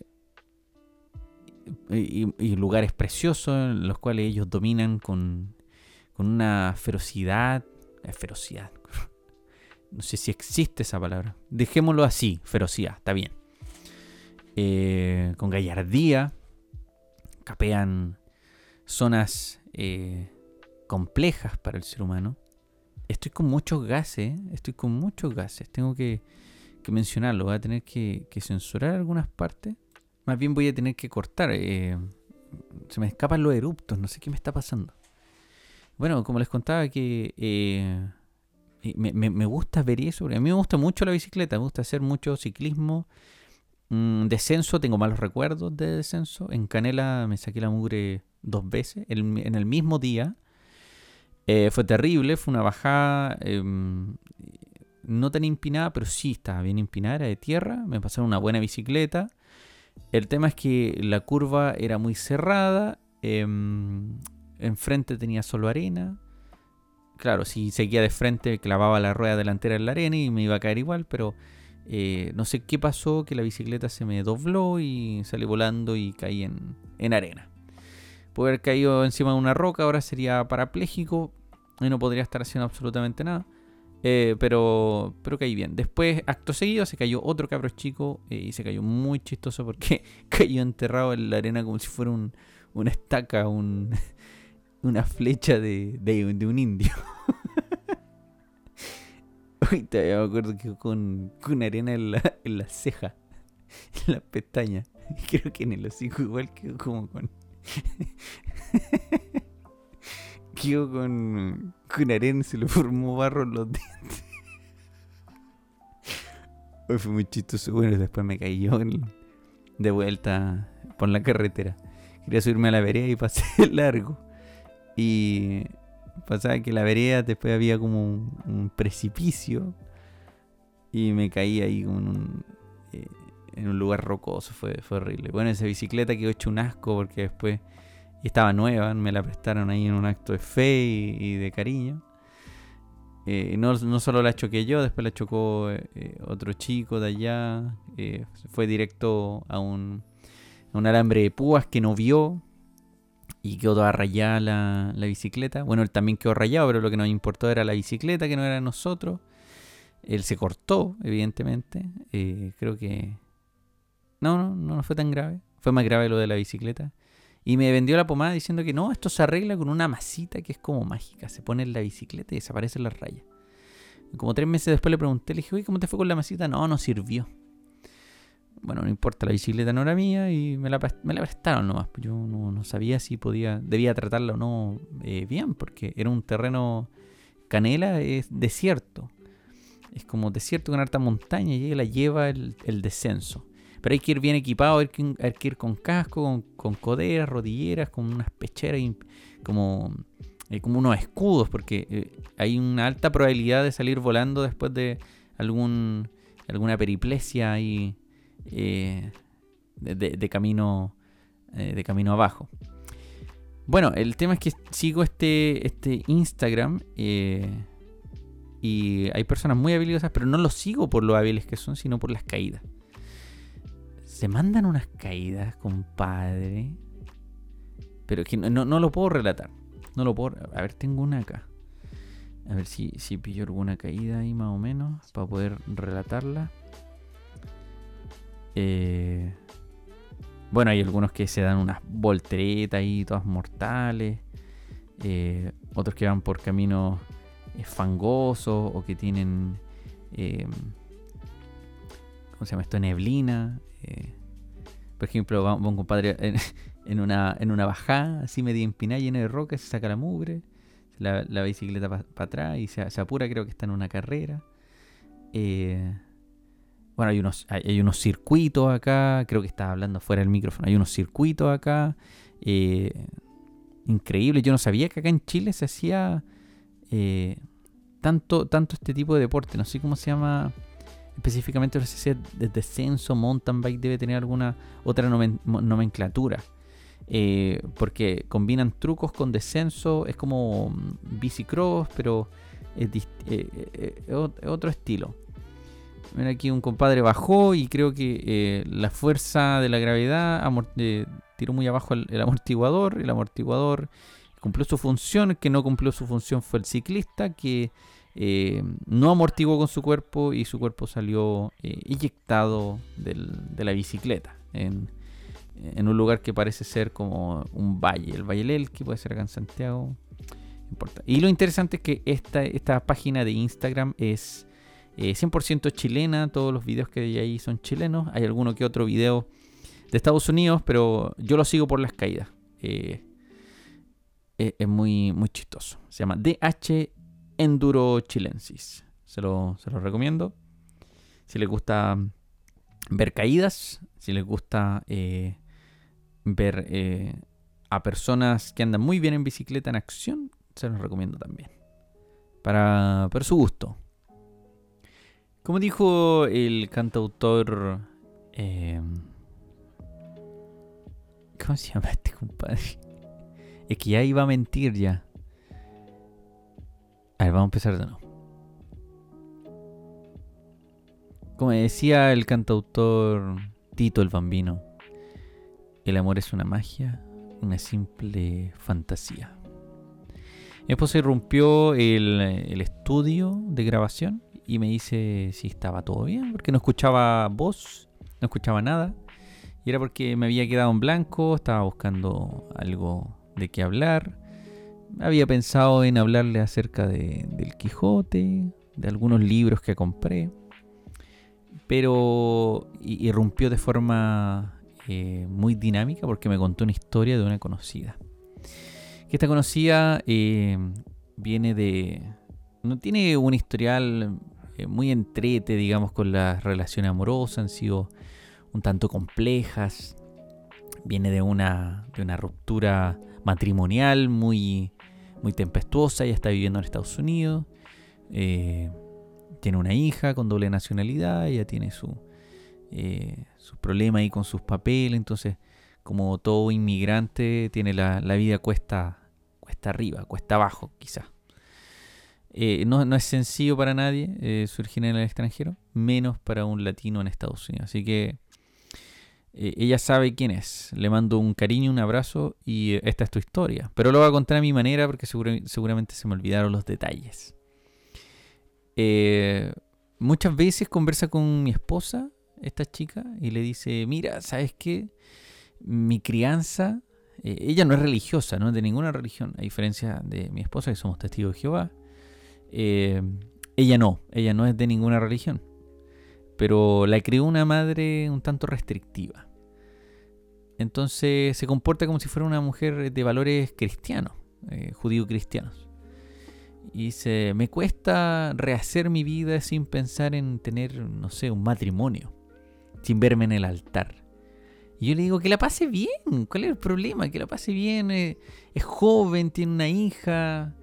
Speaker 2: y, lugares preciosos en los cuales ellos dominan con, con una ferocidad. Eh, ferocidad. No sé si existe esa palabra. Dejémoslo así, ferocidad, está bien. con gallardía, capean zonas eh, complejas para el ser humano. Estoy con muchos gases, estoy con muchos gases. Tengo que, mencionarlo. Voy a tener que, censurar algunas partes. Más bien voy a tener que cortar. Eh, se me escapan los eruptos, no sé qué me está pasando. Bueno, como les contaba que eh, me, me, gusta ver eso. A mí me gusta mucho la bicicleta, me gusta hacer mucho ciclismo. Mm, descenso, tengo malos recuerdos de descenso. En Canela me saqué la mugre dos veces en el mismo día. Eh, fue terrible, fue una bajada em, no tan empinada, pero sí estaba bien empinada, era de tierra. Me pasaron una buena bicicleta. El tema es que la curva era muy cerrada. Em, enfrente tenía solo arena. Claro, si seguía de frente, clavaba la rueda delantera en la arena y me iba a caer igual, pero eh, no sé qué pasó, que la bicicleta se me dobló y salí volando y caí en, arena. Puede haber caído encima de una roca, ahora sería parapléjico y no podría estar haciendo absolutamente nada. Eh, pero, pero caí bien. Después, acto seguido, se cayó otro cabro chico eh, y se cayó muy chistoso porque cayó enterrado en la arena como si fuera un, una estaca, un, una flecha de, de un indio. todavía me acuerdo que con, con arena en la, en la ceja, en las pestañas. Creo que en el hocico igual quedó como con. quedó con, con arena se le formó barro en los dientes. Hoy fue muy chistoso. Bueno, después me caí de vuelta por la carretera. Quería subirme a la vereda y pasé largo. Y Pasaba que la vereda después había como un, precipicio y me caí ahí eh, en un lugar rocoso, fue, fue horrible. Bueno, esa bicicleta quedó hecho un asco porque después estaba nueva, me la prestaron ahí en un acto de fe y, de cariño. Eh, no, no, solo la choqué yo, después la chocó eh, otro chico de allá. fue directo a un, a un alambre de púas que no vio y quedó toda rayada la, la, bicicleta. Bueno, él también quedó rayado, pero lo que nos importó era la bicicleta, que no era nosotros. Él se cortó, evidentemente. Eh, creo que... No, no, no fue tan grave. Fue más grave lo de la bicicleta. Y me vendió la pomada diciendo que no, esto se arregla con una masita que es como mágica. Se pone en la bicicleta y desaparecen las rayas. Como tres meses después le pregunté, le dije, oye, ¿cómo te fue con la masita? No, no sirvió. Bueno, no importa, la bicicleta no era mía y me la, me la prestaron nomás. Yo no, sabía si podía, debía tratarla o no eh, bien, porque era un terreno, canela es desierto. Es como desierto con harta montaña y la lleva el, descenso. Pero hay que ir bien equipado, hay que, ir con casco, con, coderas, rodilleras, con unas pecheras y como, eh, como unos escudos, porque eh, hay una alta probabilidad de salir volando después de algún alguna periplesia ahí eh, de, camino, eh, de camino abajo. Bueno, el tema es que sigo este, este Instagram eh, y hay personas muy habilidosas, pero no los sigo por lo hábiles que son, sino por las caídas. Se mandan unas caídas, compadre. Pero que no, no, lo puedo relatar. No lo puedo. A ver, tengo una acá. A ver si, si pillo alguna caída ahí más o menos para poder relatarla. Eh, bueno, hay algunos que se dan unas volteretas ahí, todas mortales. Eh, otros que van por caminos eh, fangosos o que tienen. ¿Cómo se llama esto? Neblina. por ejemplo, va, un compadre en, una, en una bajada, así media empinada, llena de rocas, se saca la mugre, la, la bicicleta para atrás y se, se, apura, creo que está en una carrera. Eh, bueno, hay unos, hay, unos circuitos acá, creo que estaba hablando fuera del micrófono, hay unos circuitos acá. Eh, increíble, yo no sabía que acá en Chile se hacía eh, tanto, tanto este tipo de deporte, no sé cómo se llama específicamente, no sé si de descenso, mountain bike, debe tener alguna otra nomenclatura. Eh, porque combinan trucos con descenso, es como mm, bicicross, pero es otro estilo. Mira aquí un compadre bajó y creo que eh, la fuerza de la gravedad eh, tiró muy abajo el, amortiguador. El amortiguador cumplió su función. El que no cumplió su función fue el ciclista que eh, no amortiguó con su cuerpo y su cuerpo salió inyectado de la bicicleta en, un lugar que parece ser como un valle. El Valle del que puede ser acá en Santiago. Y lo interesante es que esta, esta página de Instagram es 100% eh, chilena, todos los videos que hay ahí son chilenos. Hay alguno que otro video de Estados Unidos, pero yo lo sigo por las caídas. Eh, eh, es muy, muy chistoso. Se llama DH Enduro Chilensis. Se lo, se lo recomiendo. Si les gusta ver caídas, si les gusta ver a personas que andan muy bien en bicicleta en acción, se los recomiendo también. Para, para su gusto. Como dijo el cantautor... Em, ¿Cómo se llama este compadre? Es que ya iba a mentir ya. A ver, vamos a empezar de nuevo. Como decía el cantautor Tito el Bambino, el amor es una magia, una simple fantasía. Mi esposa irrumpió el, el estudio de grabación y me dice si estaba todo bien, porque no escuchaba voz, no escuchaba nada. Y era porque me había quedado en blanco, estaba buscando algo de qué hablar. Había pensado en hablarle acerca de, del Quijote, de algunos libros que compré. Pero irrumpió de forma eh, muy dinámica porque me contó una historia de una conocida. Que esta conocida eh, viene de... No tiene un historial eh, muy entrete, digamos, con las relaciones amorosas, han sido un tanto complejas. Viene de una, de una ruptura matrimonial muy, muy tempestuosa, ella está viviendo en Estados Unidos. Eh, tiene una hija con doble nacionalidad, ella tiene su, eh, problema ahí con sus papeles, entonces como todo inmigrante tiene la, la vida cuesta, cuesta arriba, cuesta abajo quizás. Eh, no, es sencillo para nadie eh, surgir en el extranjero, menos para un latino en Estados Unidos. Así que eh, ella sabe quién es. Le mando un cariño, un abrazo y esta es tu historia. Pero lo voy a contar a mi manera porque seguramente se me olvidaron los detalles. muchas veces conversa con mi esposa, esta chica, y le dice, mira, ¿sabes qué? Mi crianza eh, ella no es religiosa, no es de ninguna religión, a diferencia de mi esposa, que somos testigos de Jehová. Eh, ella no, ella no es de ninguna religión. Pero la crió una madre un tanto restrictiva. Entonces se comporta como si fuera una mujer de valores cristianos, eh, judío-cristianos. Y dice, me cuesta rehacer mi vida sin pensar en tener, no sé, un matrimonio, sin verme en el altar. Y yo le digo, que la pase bien, ¿cuál es el problema? Que la pase bien, eh, es joven, tiene una hija,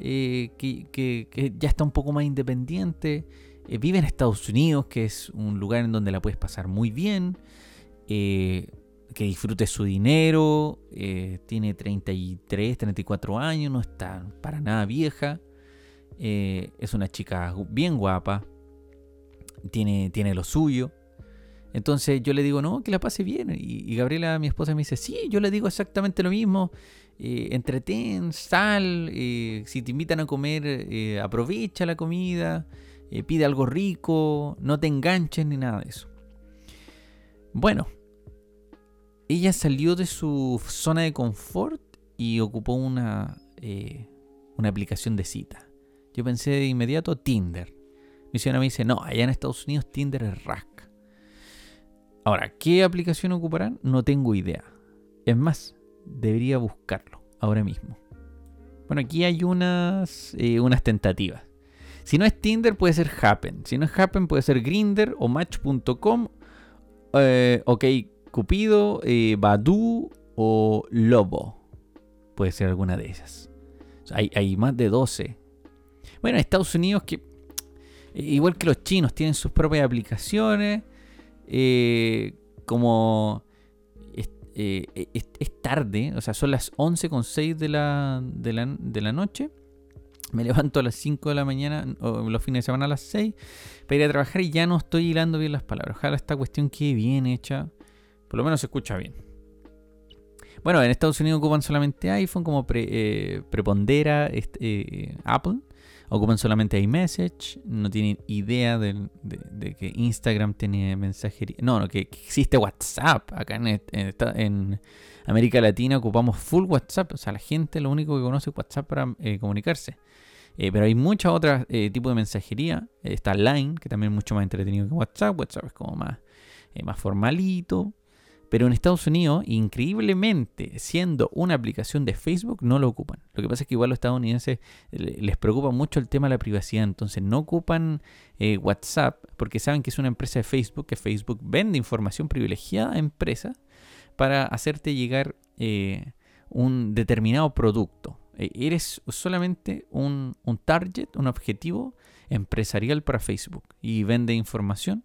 Speaker 2: eh, que, ya está un poco más independiente, eh, vive en Estados Unidos, que es un lugar en donde la puedes pasar muy bien, que disfrute su dinero, tiene 33, 34 años, no está para nada vieja. Eh, es una chica bien guapa, tiene, tiene lo suyo. Entonces yo le digo, no, que la pase bien. Y, Gabriela, mi esposa, me dice, sí, yo le digo exactamente lo mismo. Eh, entretén, sal, eh, si te invitan a comer, aprovecha la comida, pide algo rico, no te enganches ni nada de eso. Bueno, ella salió de su zona de confort y ocupó una, una aplicación de cita. Yo pensé de inmediato Tinder. Mi señora me dice, no, allá en Estados Unidos Tinder es Rack. Ahora, ¿qué aplicación ocuparán? No tengo idea. Es más, debería buscarlo ahora mismo. Bueno, aquí hay unas, eh, unas tentativas. Si no es Tinder, puede ser Happen. Si no es Happen, puede ser Grinder o Match.com. Eh, ok, Cupido, eh, Badu o Lobo. Puede ser alguna de esas. hay, hay, más de 12. Bueno, Estados Unidos que, igual que los chinos, tienen sus propias aplicaciones. Eh, como eh, es, tarde, o sea, son las 11.06 de la, de, la, de la noche. Me levanto a las 5 de la mañana, o los fines de semana a las 6, para ir a trabajar y ya no estoy hilando bien las palabras. Ojalá esta cuestión quede bien hecha. Por lo menos se escucha bien. Bueno, en Estados Unidos ocupan solamente iPhone como eh, prepondera este, Apple ocupan solamente iMessage, no tienen idea de, que Instagram tiene mensajería. No, no, que existe WhatsApp. Acá en, América Latina ocupamos full WhatsApp. O sea, la gente lo único que conoce es WhatsApp para eh, comunicarse. Eh, pero hay muchas otras eh, tipos de mensajería. Está Line, que también es mucho más entretenido que WhatsApp. WhatsApp es como más formalito. Pero en Estados Unidos, increíblemente, siendo una aplicación de Facebook, no lo ocupan. Lo que pasa es que igual los estadounidenses les preocupa mucho el tema de la privacidad, entonces no ocupan eh, WhatsApp porque saben que es una empresa de Facebook, que Facebook vende información privilegiada a empresas para hacerte llegar eh, un determinado producto. E, eres solamente un, un target, un objetivo empresarial para Facebook y vende información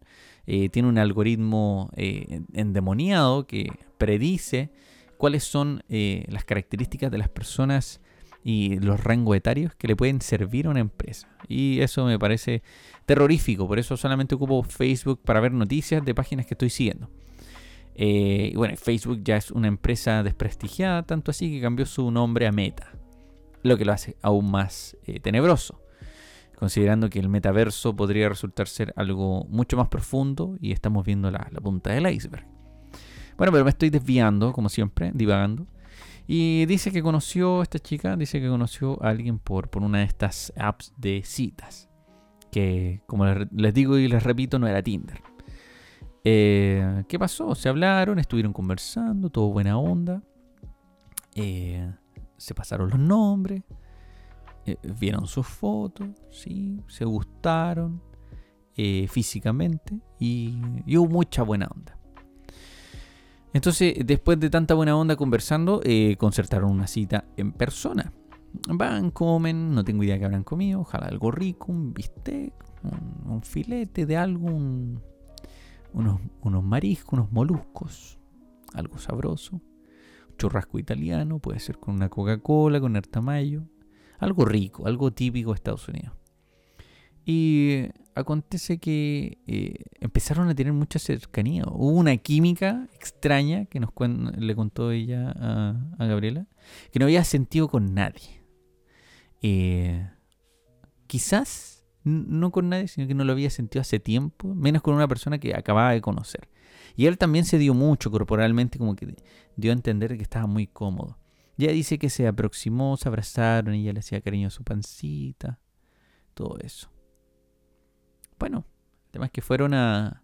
Speaker 2: eh, tiene un algoritmo eh, endemoniado que predice cuáles son eh, las características de las personas y los rangos etarios que le pueden servir a una empresa. Y eso me parece terrorífico, por eso solamente ocupo Facebook para ver noticias de páginas que estoy siguiendo. y bueno, Facebook ya es una empresa desprestigiada, tanto así que cambió su nombre a Meta, lo que lo hace aún más tenebroso considerando que el metaverso podría resultar ser algo mucho más profundo y estamos viendo la, punta del iceberg. Bueno, pero me estoy desviando, como siempre, divagando. Y dice que conoció, esta chica, dice que conoció a alguien por, por una de estas apps de citas. Que, como les digo y les repito, no era Tinder. Eh, ¿Qué pasó? Se hablaron, estuvieron conversando, todo buena onda. Eh, se pasaron los nombres. Eh, vieron sus fotos, ¿sí? se gustaron eh, físicamente y, hubo mucha buena onda. Entonces, después de tanta buena onda conversando, eh, concertaron una cita en persona. Van, comen, no tengo idea que habrán comido, ojalá algo rico, un bistec, un, filete de algo, unos, unos mariscos, unos moluscos, algo sabroso, churrasco italiano, puede ser con una Coca-Cola, con mayo algo rico, algo típico de Estados Unidos. Y acontece que eh, empezaron a tener mucha cercanía. Hubo una química extraña que nos le contó ella a, Gabriela, que no había sentido con nadie. Eh, quizás no con nadie, sino que no lo había sentido hace tiempo, menos con una persona que acababa de conocer. Y él también se dio mucho corporalmente, como que dio a entender que estaba muy cómodo. Ya dice que se aproximó, se abrazaron y ella le hacía cariño a su pancita, todo eso. Bueno, además que fueron a,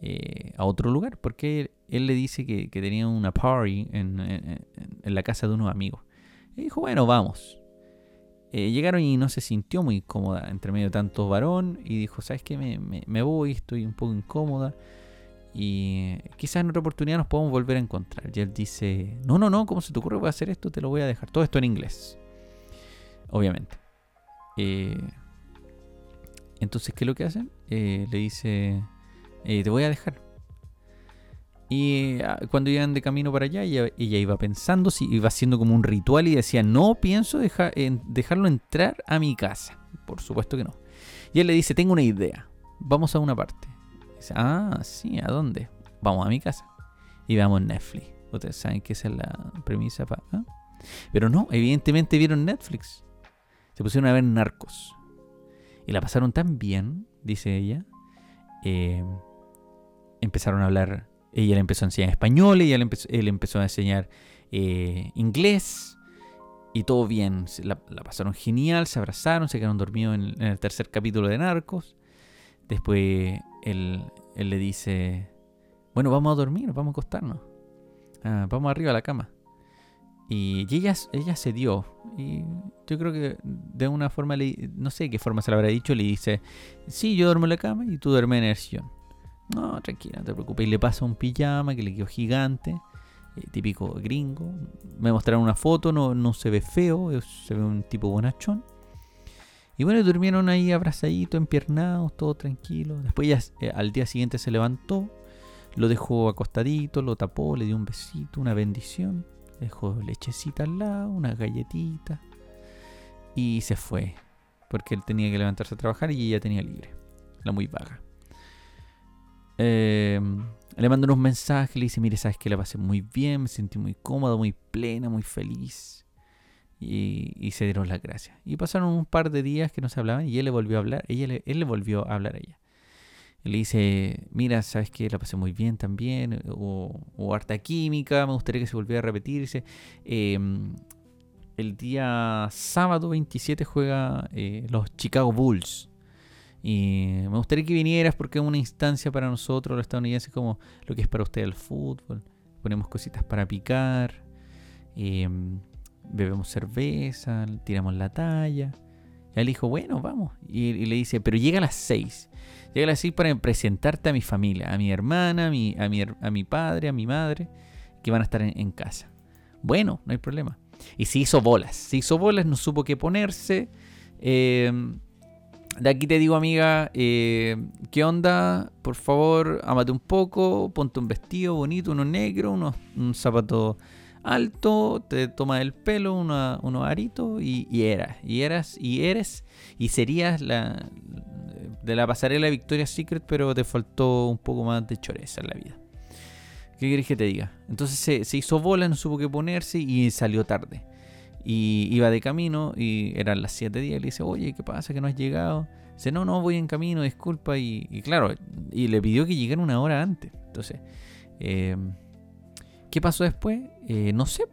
Speaker 2: eh, a otro lugar, porque él, le dice que, tenía una party en, la casa de unos amigos. Y dijo, bueno, vamos. Eh, llegaron y no se sintió muy cómoda entre medio de tanto varón y dijo, ¿sabes qué? Me, me, voy, estoy un poco incómoda y quizás en otra oportunidad nos podemos volver a encontrar. Y él dice, no, no, no, ¿cómo se te ocurre? Voy a hacer esto, te lo voy a dejar. Todo esto en inglés, obviamente. Eh, entonces, ¿qué es lo que hacen? le dice, eh, te voy a dejar. Y ah, cuando iban de camino para allá, ella, iba pensando, iba haciendo como un ritual y decía, no pienso dejarlo entrar a mi casa. Por supuesto que no. Y él le dice, tengo una idea, vamos a una parte. Dice, ah, sí, ¿a dónde? Vamos a mi casa. Y veamos Netflix. Ustedes saben que esa es la premisa para... ¿ah? Pero no, evidentemente vieron Netflix. Se pusieron a ver narcos. Y la pasaron tan bien, dice ella, eh, empezaron a hablar, ella le empezó a enseñar español, y él empezó, él empezó a enseñar eh, inglés y todo bien, la, pasaron genial, se abrazaron, se quedaron dormidos en, el tercer capítulo de Narcos. Después él, le dice, bueno, vamos a dormir, vamos a acostarnos, ah, vamos arriba a la cama. Y, ella, ella se dio. Y yo creo que de una forma, no sé qué forma se le habrá dicho, le dice, sí, yo duermo en la cama y tú duermes en el sillón. No, tranquila, no te preocupes. Y le pasa un pijama que le quedó gigante, eh, típico gringo. Me mostraron una foto, no, no se ve feo, se ve un tipo bonachón. Y bueno, durmieron ahí abrazaditos, empiernados, todo tranquilo. Después ya eh, al día siguiente se levantó, lo dejó acostadito, lo tapó, le dio un besito, una bendición. Dejó lechecita al lado, una galletita. Y se fue. Porque él tenía que levantarse a trabajar y ella tenía libre. La muy vaga. Em, le mando unos mensajes, le dice, mire, sabes que la pasé muy bien, me sentí muy cómodo, muy plena, muy feliz. Y, se dieron las gracias. Y pasaron un par de días que no se hablaban y él le volvió a hablar, ella él le volvió a hablar a ella. le dice, mira, sabes que la pasé muy bien también, o, harta química, me gustaría que se volviera a repetirse. Em, el día sábado 27 juega eh, los Chicago Bulls y me gustaría que vinieras porque es una instancia para nosotros los estadounidenses como lo que es para usted el fútbol. Ponemos cositas para picar, em, bebemos cerveza, tiramos la talla. Y él dijo, bueno, vamos. Y, le dice, pero llega a las 6. Llega a las 6 para presentarte a mi familia, a mi hermana, a mi, a mi, a mi padre, a mi madre, que van a estar en, casa. Bueno, no hay problema. Y se hizo bolas. Se hizo bolas, no supo qué ponerse. Eh, de aquí te digo, amiga, eh, ¿qué onda? Por favor, amate un poco, ponte un vestido bonito, uno negro, unos, un zapato alto, te tomas el pelo, unos aritos y, eras, y eras, y eres, y serías la de la pasarela Victoria Secret, pero te faltó un poco más de choreza en la vida. ¿Qué querés que te diga? Entonces se, se hizo bola, no supo qué ponerse y salió tarde. Y iba de camino y eran las 7 días. Y le dice, oye, ¿qué pasa? ¿Que no has llegado? Dice, no, no, voy en camino, disculpa. Y, claro, y le pidió que llegara una hora antes. Entonces, eh, ¿qué pasó después? Eh, no sé,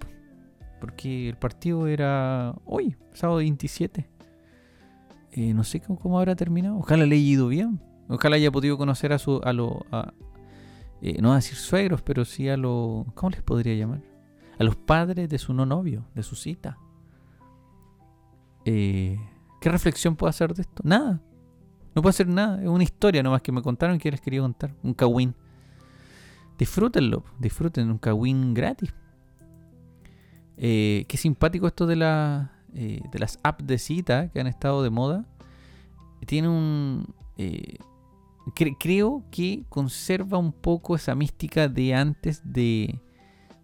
Speaker 2: porque el partido era hoy, sábado 27. Eh, no sé cómo, habrá terminado. Ojalá le haya ido bien. Ojalá haya podido conocer a su. a lo. no a decir suegros, pero sí a los. ¿Cómo les podría llamar? a los padres de su no novio, de su cita. Eh, ¿Qué reflexión puedo hacer de esto? Nada. No puedo hacer nada. Es una historia nomás que me contaron que les quería contar. Un kawin. Disfrútenlo. Disfruten un kawin gratis. Eh, qué simpático esto de, la, eh, de las apps de cita que han estado de moda. Tiene un... creo que conserva un poco esa mística de antes de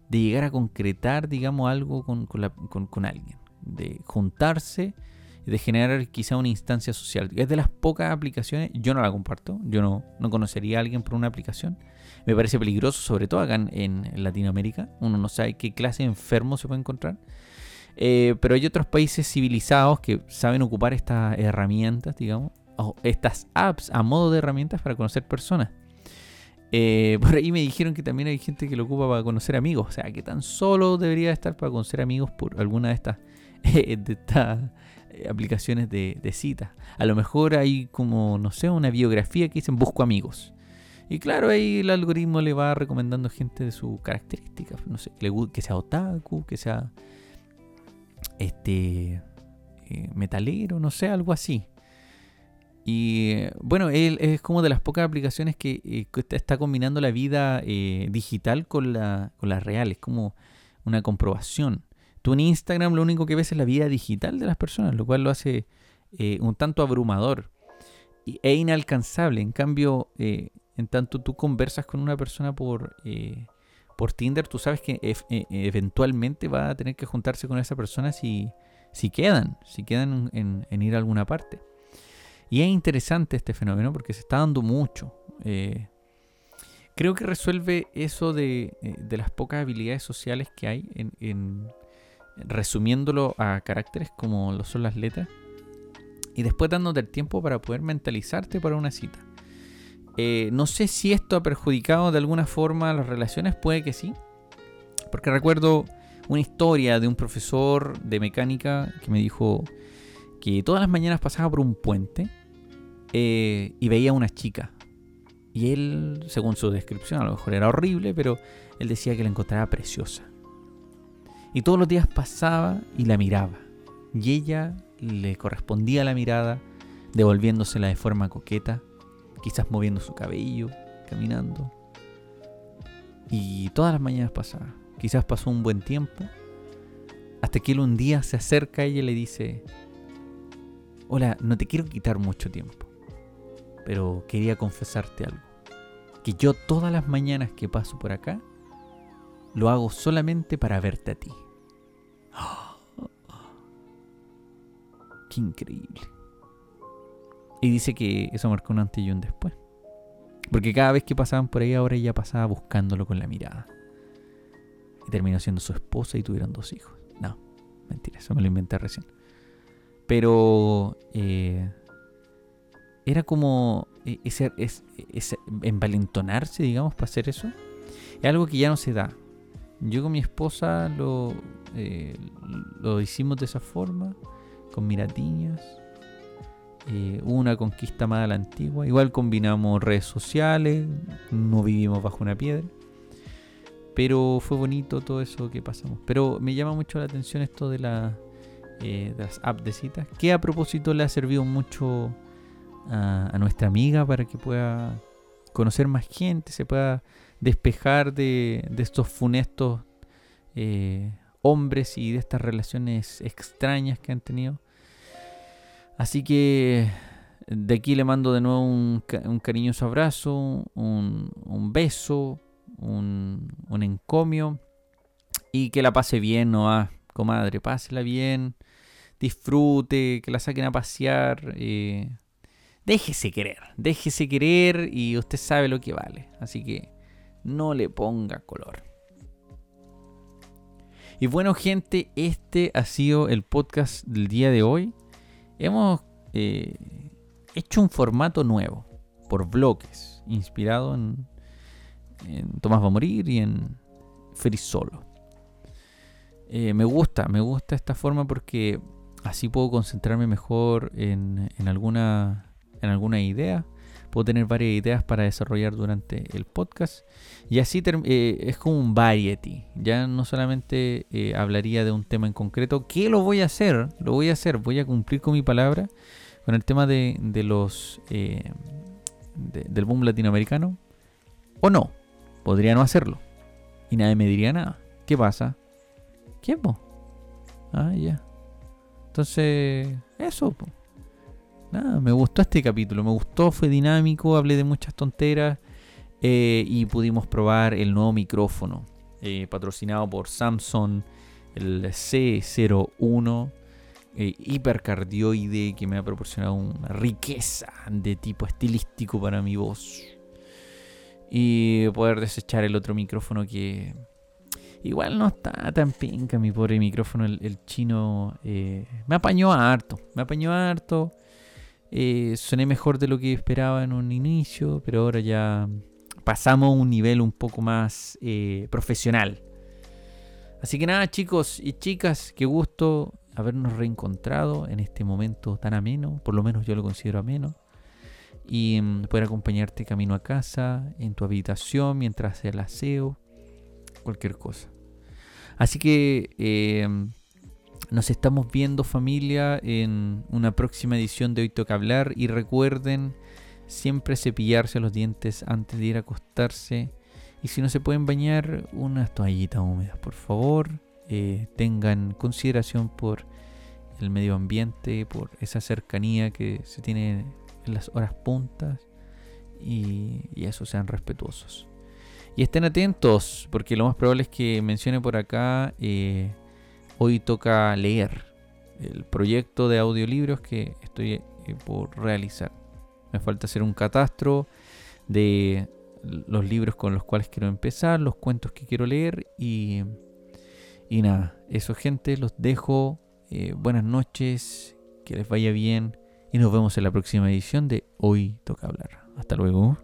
Speaker 2: de llegar a concretar, digamos, algo con, con, alguien, de juntarse, de generar quizá una instancia social. Es de las pocas aplicaciones, yo no la comparto, yo no, no conocería a alguien por una aplicación. Me parece peligroso, sobre todo acá en, Latinoamérica. Uno no sabe qué clase de enfermo se puede encontrar. Eh, pero hay otros países civilizados que saben ocupar estas herramientas, digamos, o estas apps a modo de herramientas para conocer personas. Eh, por ahí me dijeron que también hay gente que lo ocupa para conocer amigos. O sea, que tan solo debería estar para conocer amigos por alguna de estas, de estas eh, aplicaciones de, de citas. A lo mejor hay como, no sé, una biografía que dicen busco amigos. Y claro, ahí el algoritmo le va recomendando gente de sus características. No sé, que sea otaku, que sea este eh, metalero, no sé, algo así. Y bueno, él es como de las pocas aplicaciones que, eh, está combinando la vida eh, digital con la, con la real. Es como una comprobación. Tú en Instagram lo único que ves es la vida digital de las personas, lo cual lo hace un tanto abrumador e inalcanzable. En cambio, en tanto tú conversas con una persona por, por Tinder, tú sabes que eventualmente va a tener que juntarse con esa persona si, si quedan, si quedan en, ir a alguna parte. Y es interesante este fenómeno porque se está dando mucho. Eh, creo que resuelve eso eh, de, las pocas habilidades sociales que hay, en, resumiéndolo a caracteres como lo son las letras, y después dándote el tiempo para poder mentalizarte para una cita. Eh, no sé si esto ha perjudicado de alguna forma las relaciones, puede que sí. Porque recuerdo una historia de un profesor de mecánica que me dijo que todas las mañanas pasaba por un puente eh, y veía a una chica. Y él, según su descripción, a lo mejor era horrible, pero él decía que la encontraba preciosa. Y todos los días pasaba y la miraba. Y ella le correspondía la mirada, devolviéndosela de forma coqueta, quizás moviendo su cabello, caminando. Y todas las mañanas pasaba. Quizás pasó un buen tiempo. Hasta que él un día se acerca a ella y le dice, hola, no te quiero quitar mucho tiempo, pero quería confesarte algo. Que yo todas las mañanas que paso por acá, lo hago solamente para verte a ti. ¡Qué increíble! Y dice que eso marcó un antes y un después. Porque cada vez que pasaban por ahí, ahora ella pasaba buscándolo con la mirada y terminó siendo su esposa y tuvieron dos hijos. No, mentira, eso me lo inventé recién. Pero eh, era como e, ese, ese, envalentonarse, digamos, para hacer eso. Es algo que ya no se da. Yo con mi esposa lo, eh, lo hicimos de esa forma, con miratiñas. Eh, una conquista más a la antigua. Igual combinamos redes sociales, no vivimos bajo una piedra. Pero fue bonito todo eso que pasamos. Pero me llama mucho la atención esto de, la, eh, las apps de citas. Que a propósito le ha servido mucho a, nuestra amiga para que pueda conocer más gente, se pueda despejar de, estos funestos eh, hombres y de estas relaciones extrañas que han tenido. Así que de aquí le mando de nuevo un, cariñoso abrazo, un, beso un, encomio y que la pase bien, no ah, comadre, pásela bien, disfrute, que la saquen a pasear. Eh, déjese querer, déjese querer y usted sabe lo que vale. Así que no le ponga color. Y bueno, gente, este ha sido el podcast del día de hoy. Hemos eh, hecho un formato nuevo, por bloques, inspirado en, Tomás va a morir y en Feliz Solo. Eh, me gusta, me gusta esta forma porque así puedo concentrarme mejor en, alguna, en alguna idea. Puedo tener varias ideas para desarrollar durante el podcast. Y así eh, es como un variety. Ya no solamente eh, hablaría de un tema en concreto. ¿Qué lo voy a hacer? Lo voy a hacer. Voy a cumplir con mi palabra. Con el tema de, los del boom latinoamericano. ¿O no? Podría no hacerlo. Y nadie me diría nada. ¿Qué pasa? ¿Quién, po? Ah, ya. Entonces, eso, Me gustó este capítulo. Me gustó, fue dinámico, hablé de muchas tonteras. Eh, y pudimos probar el nuevo micrófono. Eh, patrocinado por Samsung, el C01 eh, hipercardioide que me ha proporcionado una riqueza de tipo estilístico para mi voz y poder desechar el otro micrófono que igual no está tan pinca mi pobre micrófono el, chino eh, me apañó harto me apañó harto Eh, soné mejor de lo que esperaba en un inicio, pero ahora ya pasamos a un nivel un poco más eh, profesional. Así que nada, chicos y chicas, qué gusto habernos reencontrado en este momento tan ameno, por lo menos yo lo considero ameno, y mm, poder acompañarte camino a casa, en tu habitación, mientras el aseo, cualquier cosa. Así que eh, nos estamos viendo familia en una próxima edición de Hoy Toca Hablar y recuerden siempre cepillarse los dientes antes de ir a acostarse. Y si no se pueden bañar unas toallitas húmedas por favor. Eh, tengan consideración por el medio ambiente por esa cercanía que se tiene en las horas puntas. Y, eso sean respetuosos. Y estén atentos porque lo más probable es que mencione por acá eh, hoy toca leer el proyecto de audiolibros que estoy eh, por realizar. Me falta hacer un catastro de los libros con los cuales quiero empezar, los cuentos que quiero leer y, nada, eso gente, los dejo. Eh, buenas noches, que les vaya bien y nos vemos en la próxima edición de Hoy Toca Hablar. Hasta luego.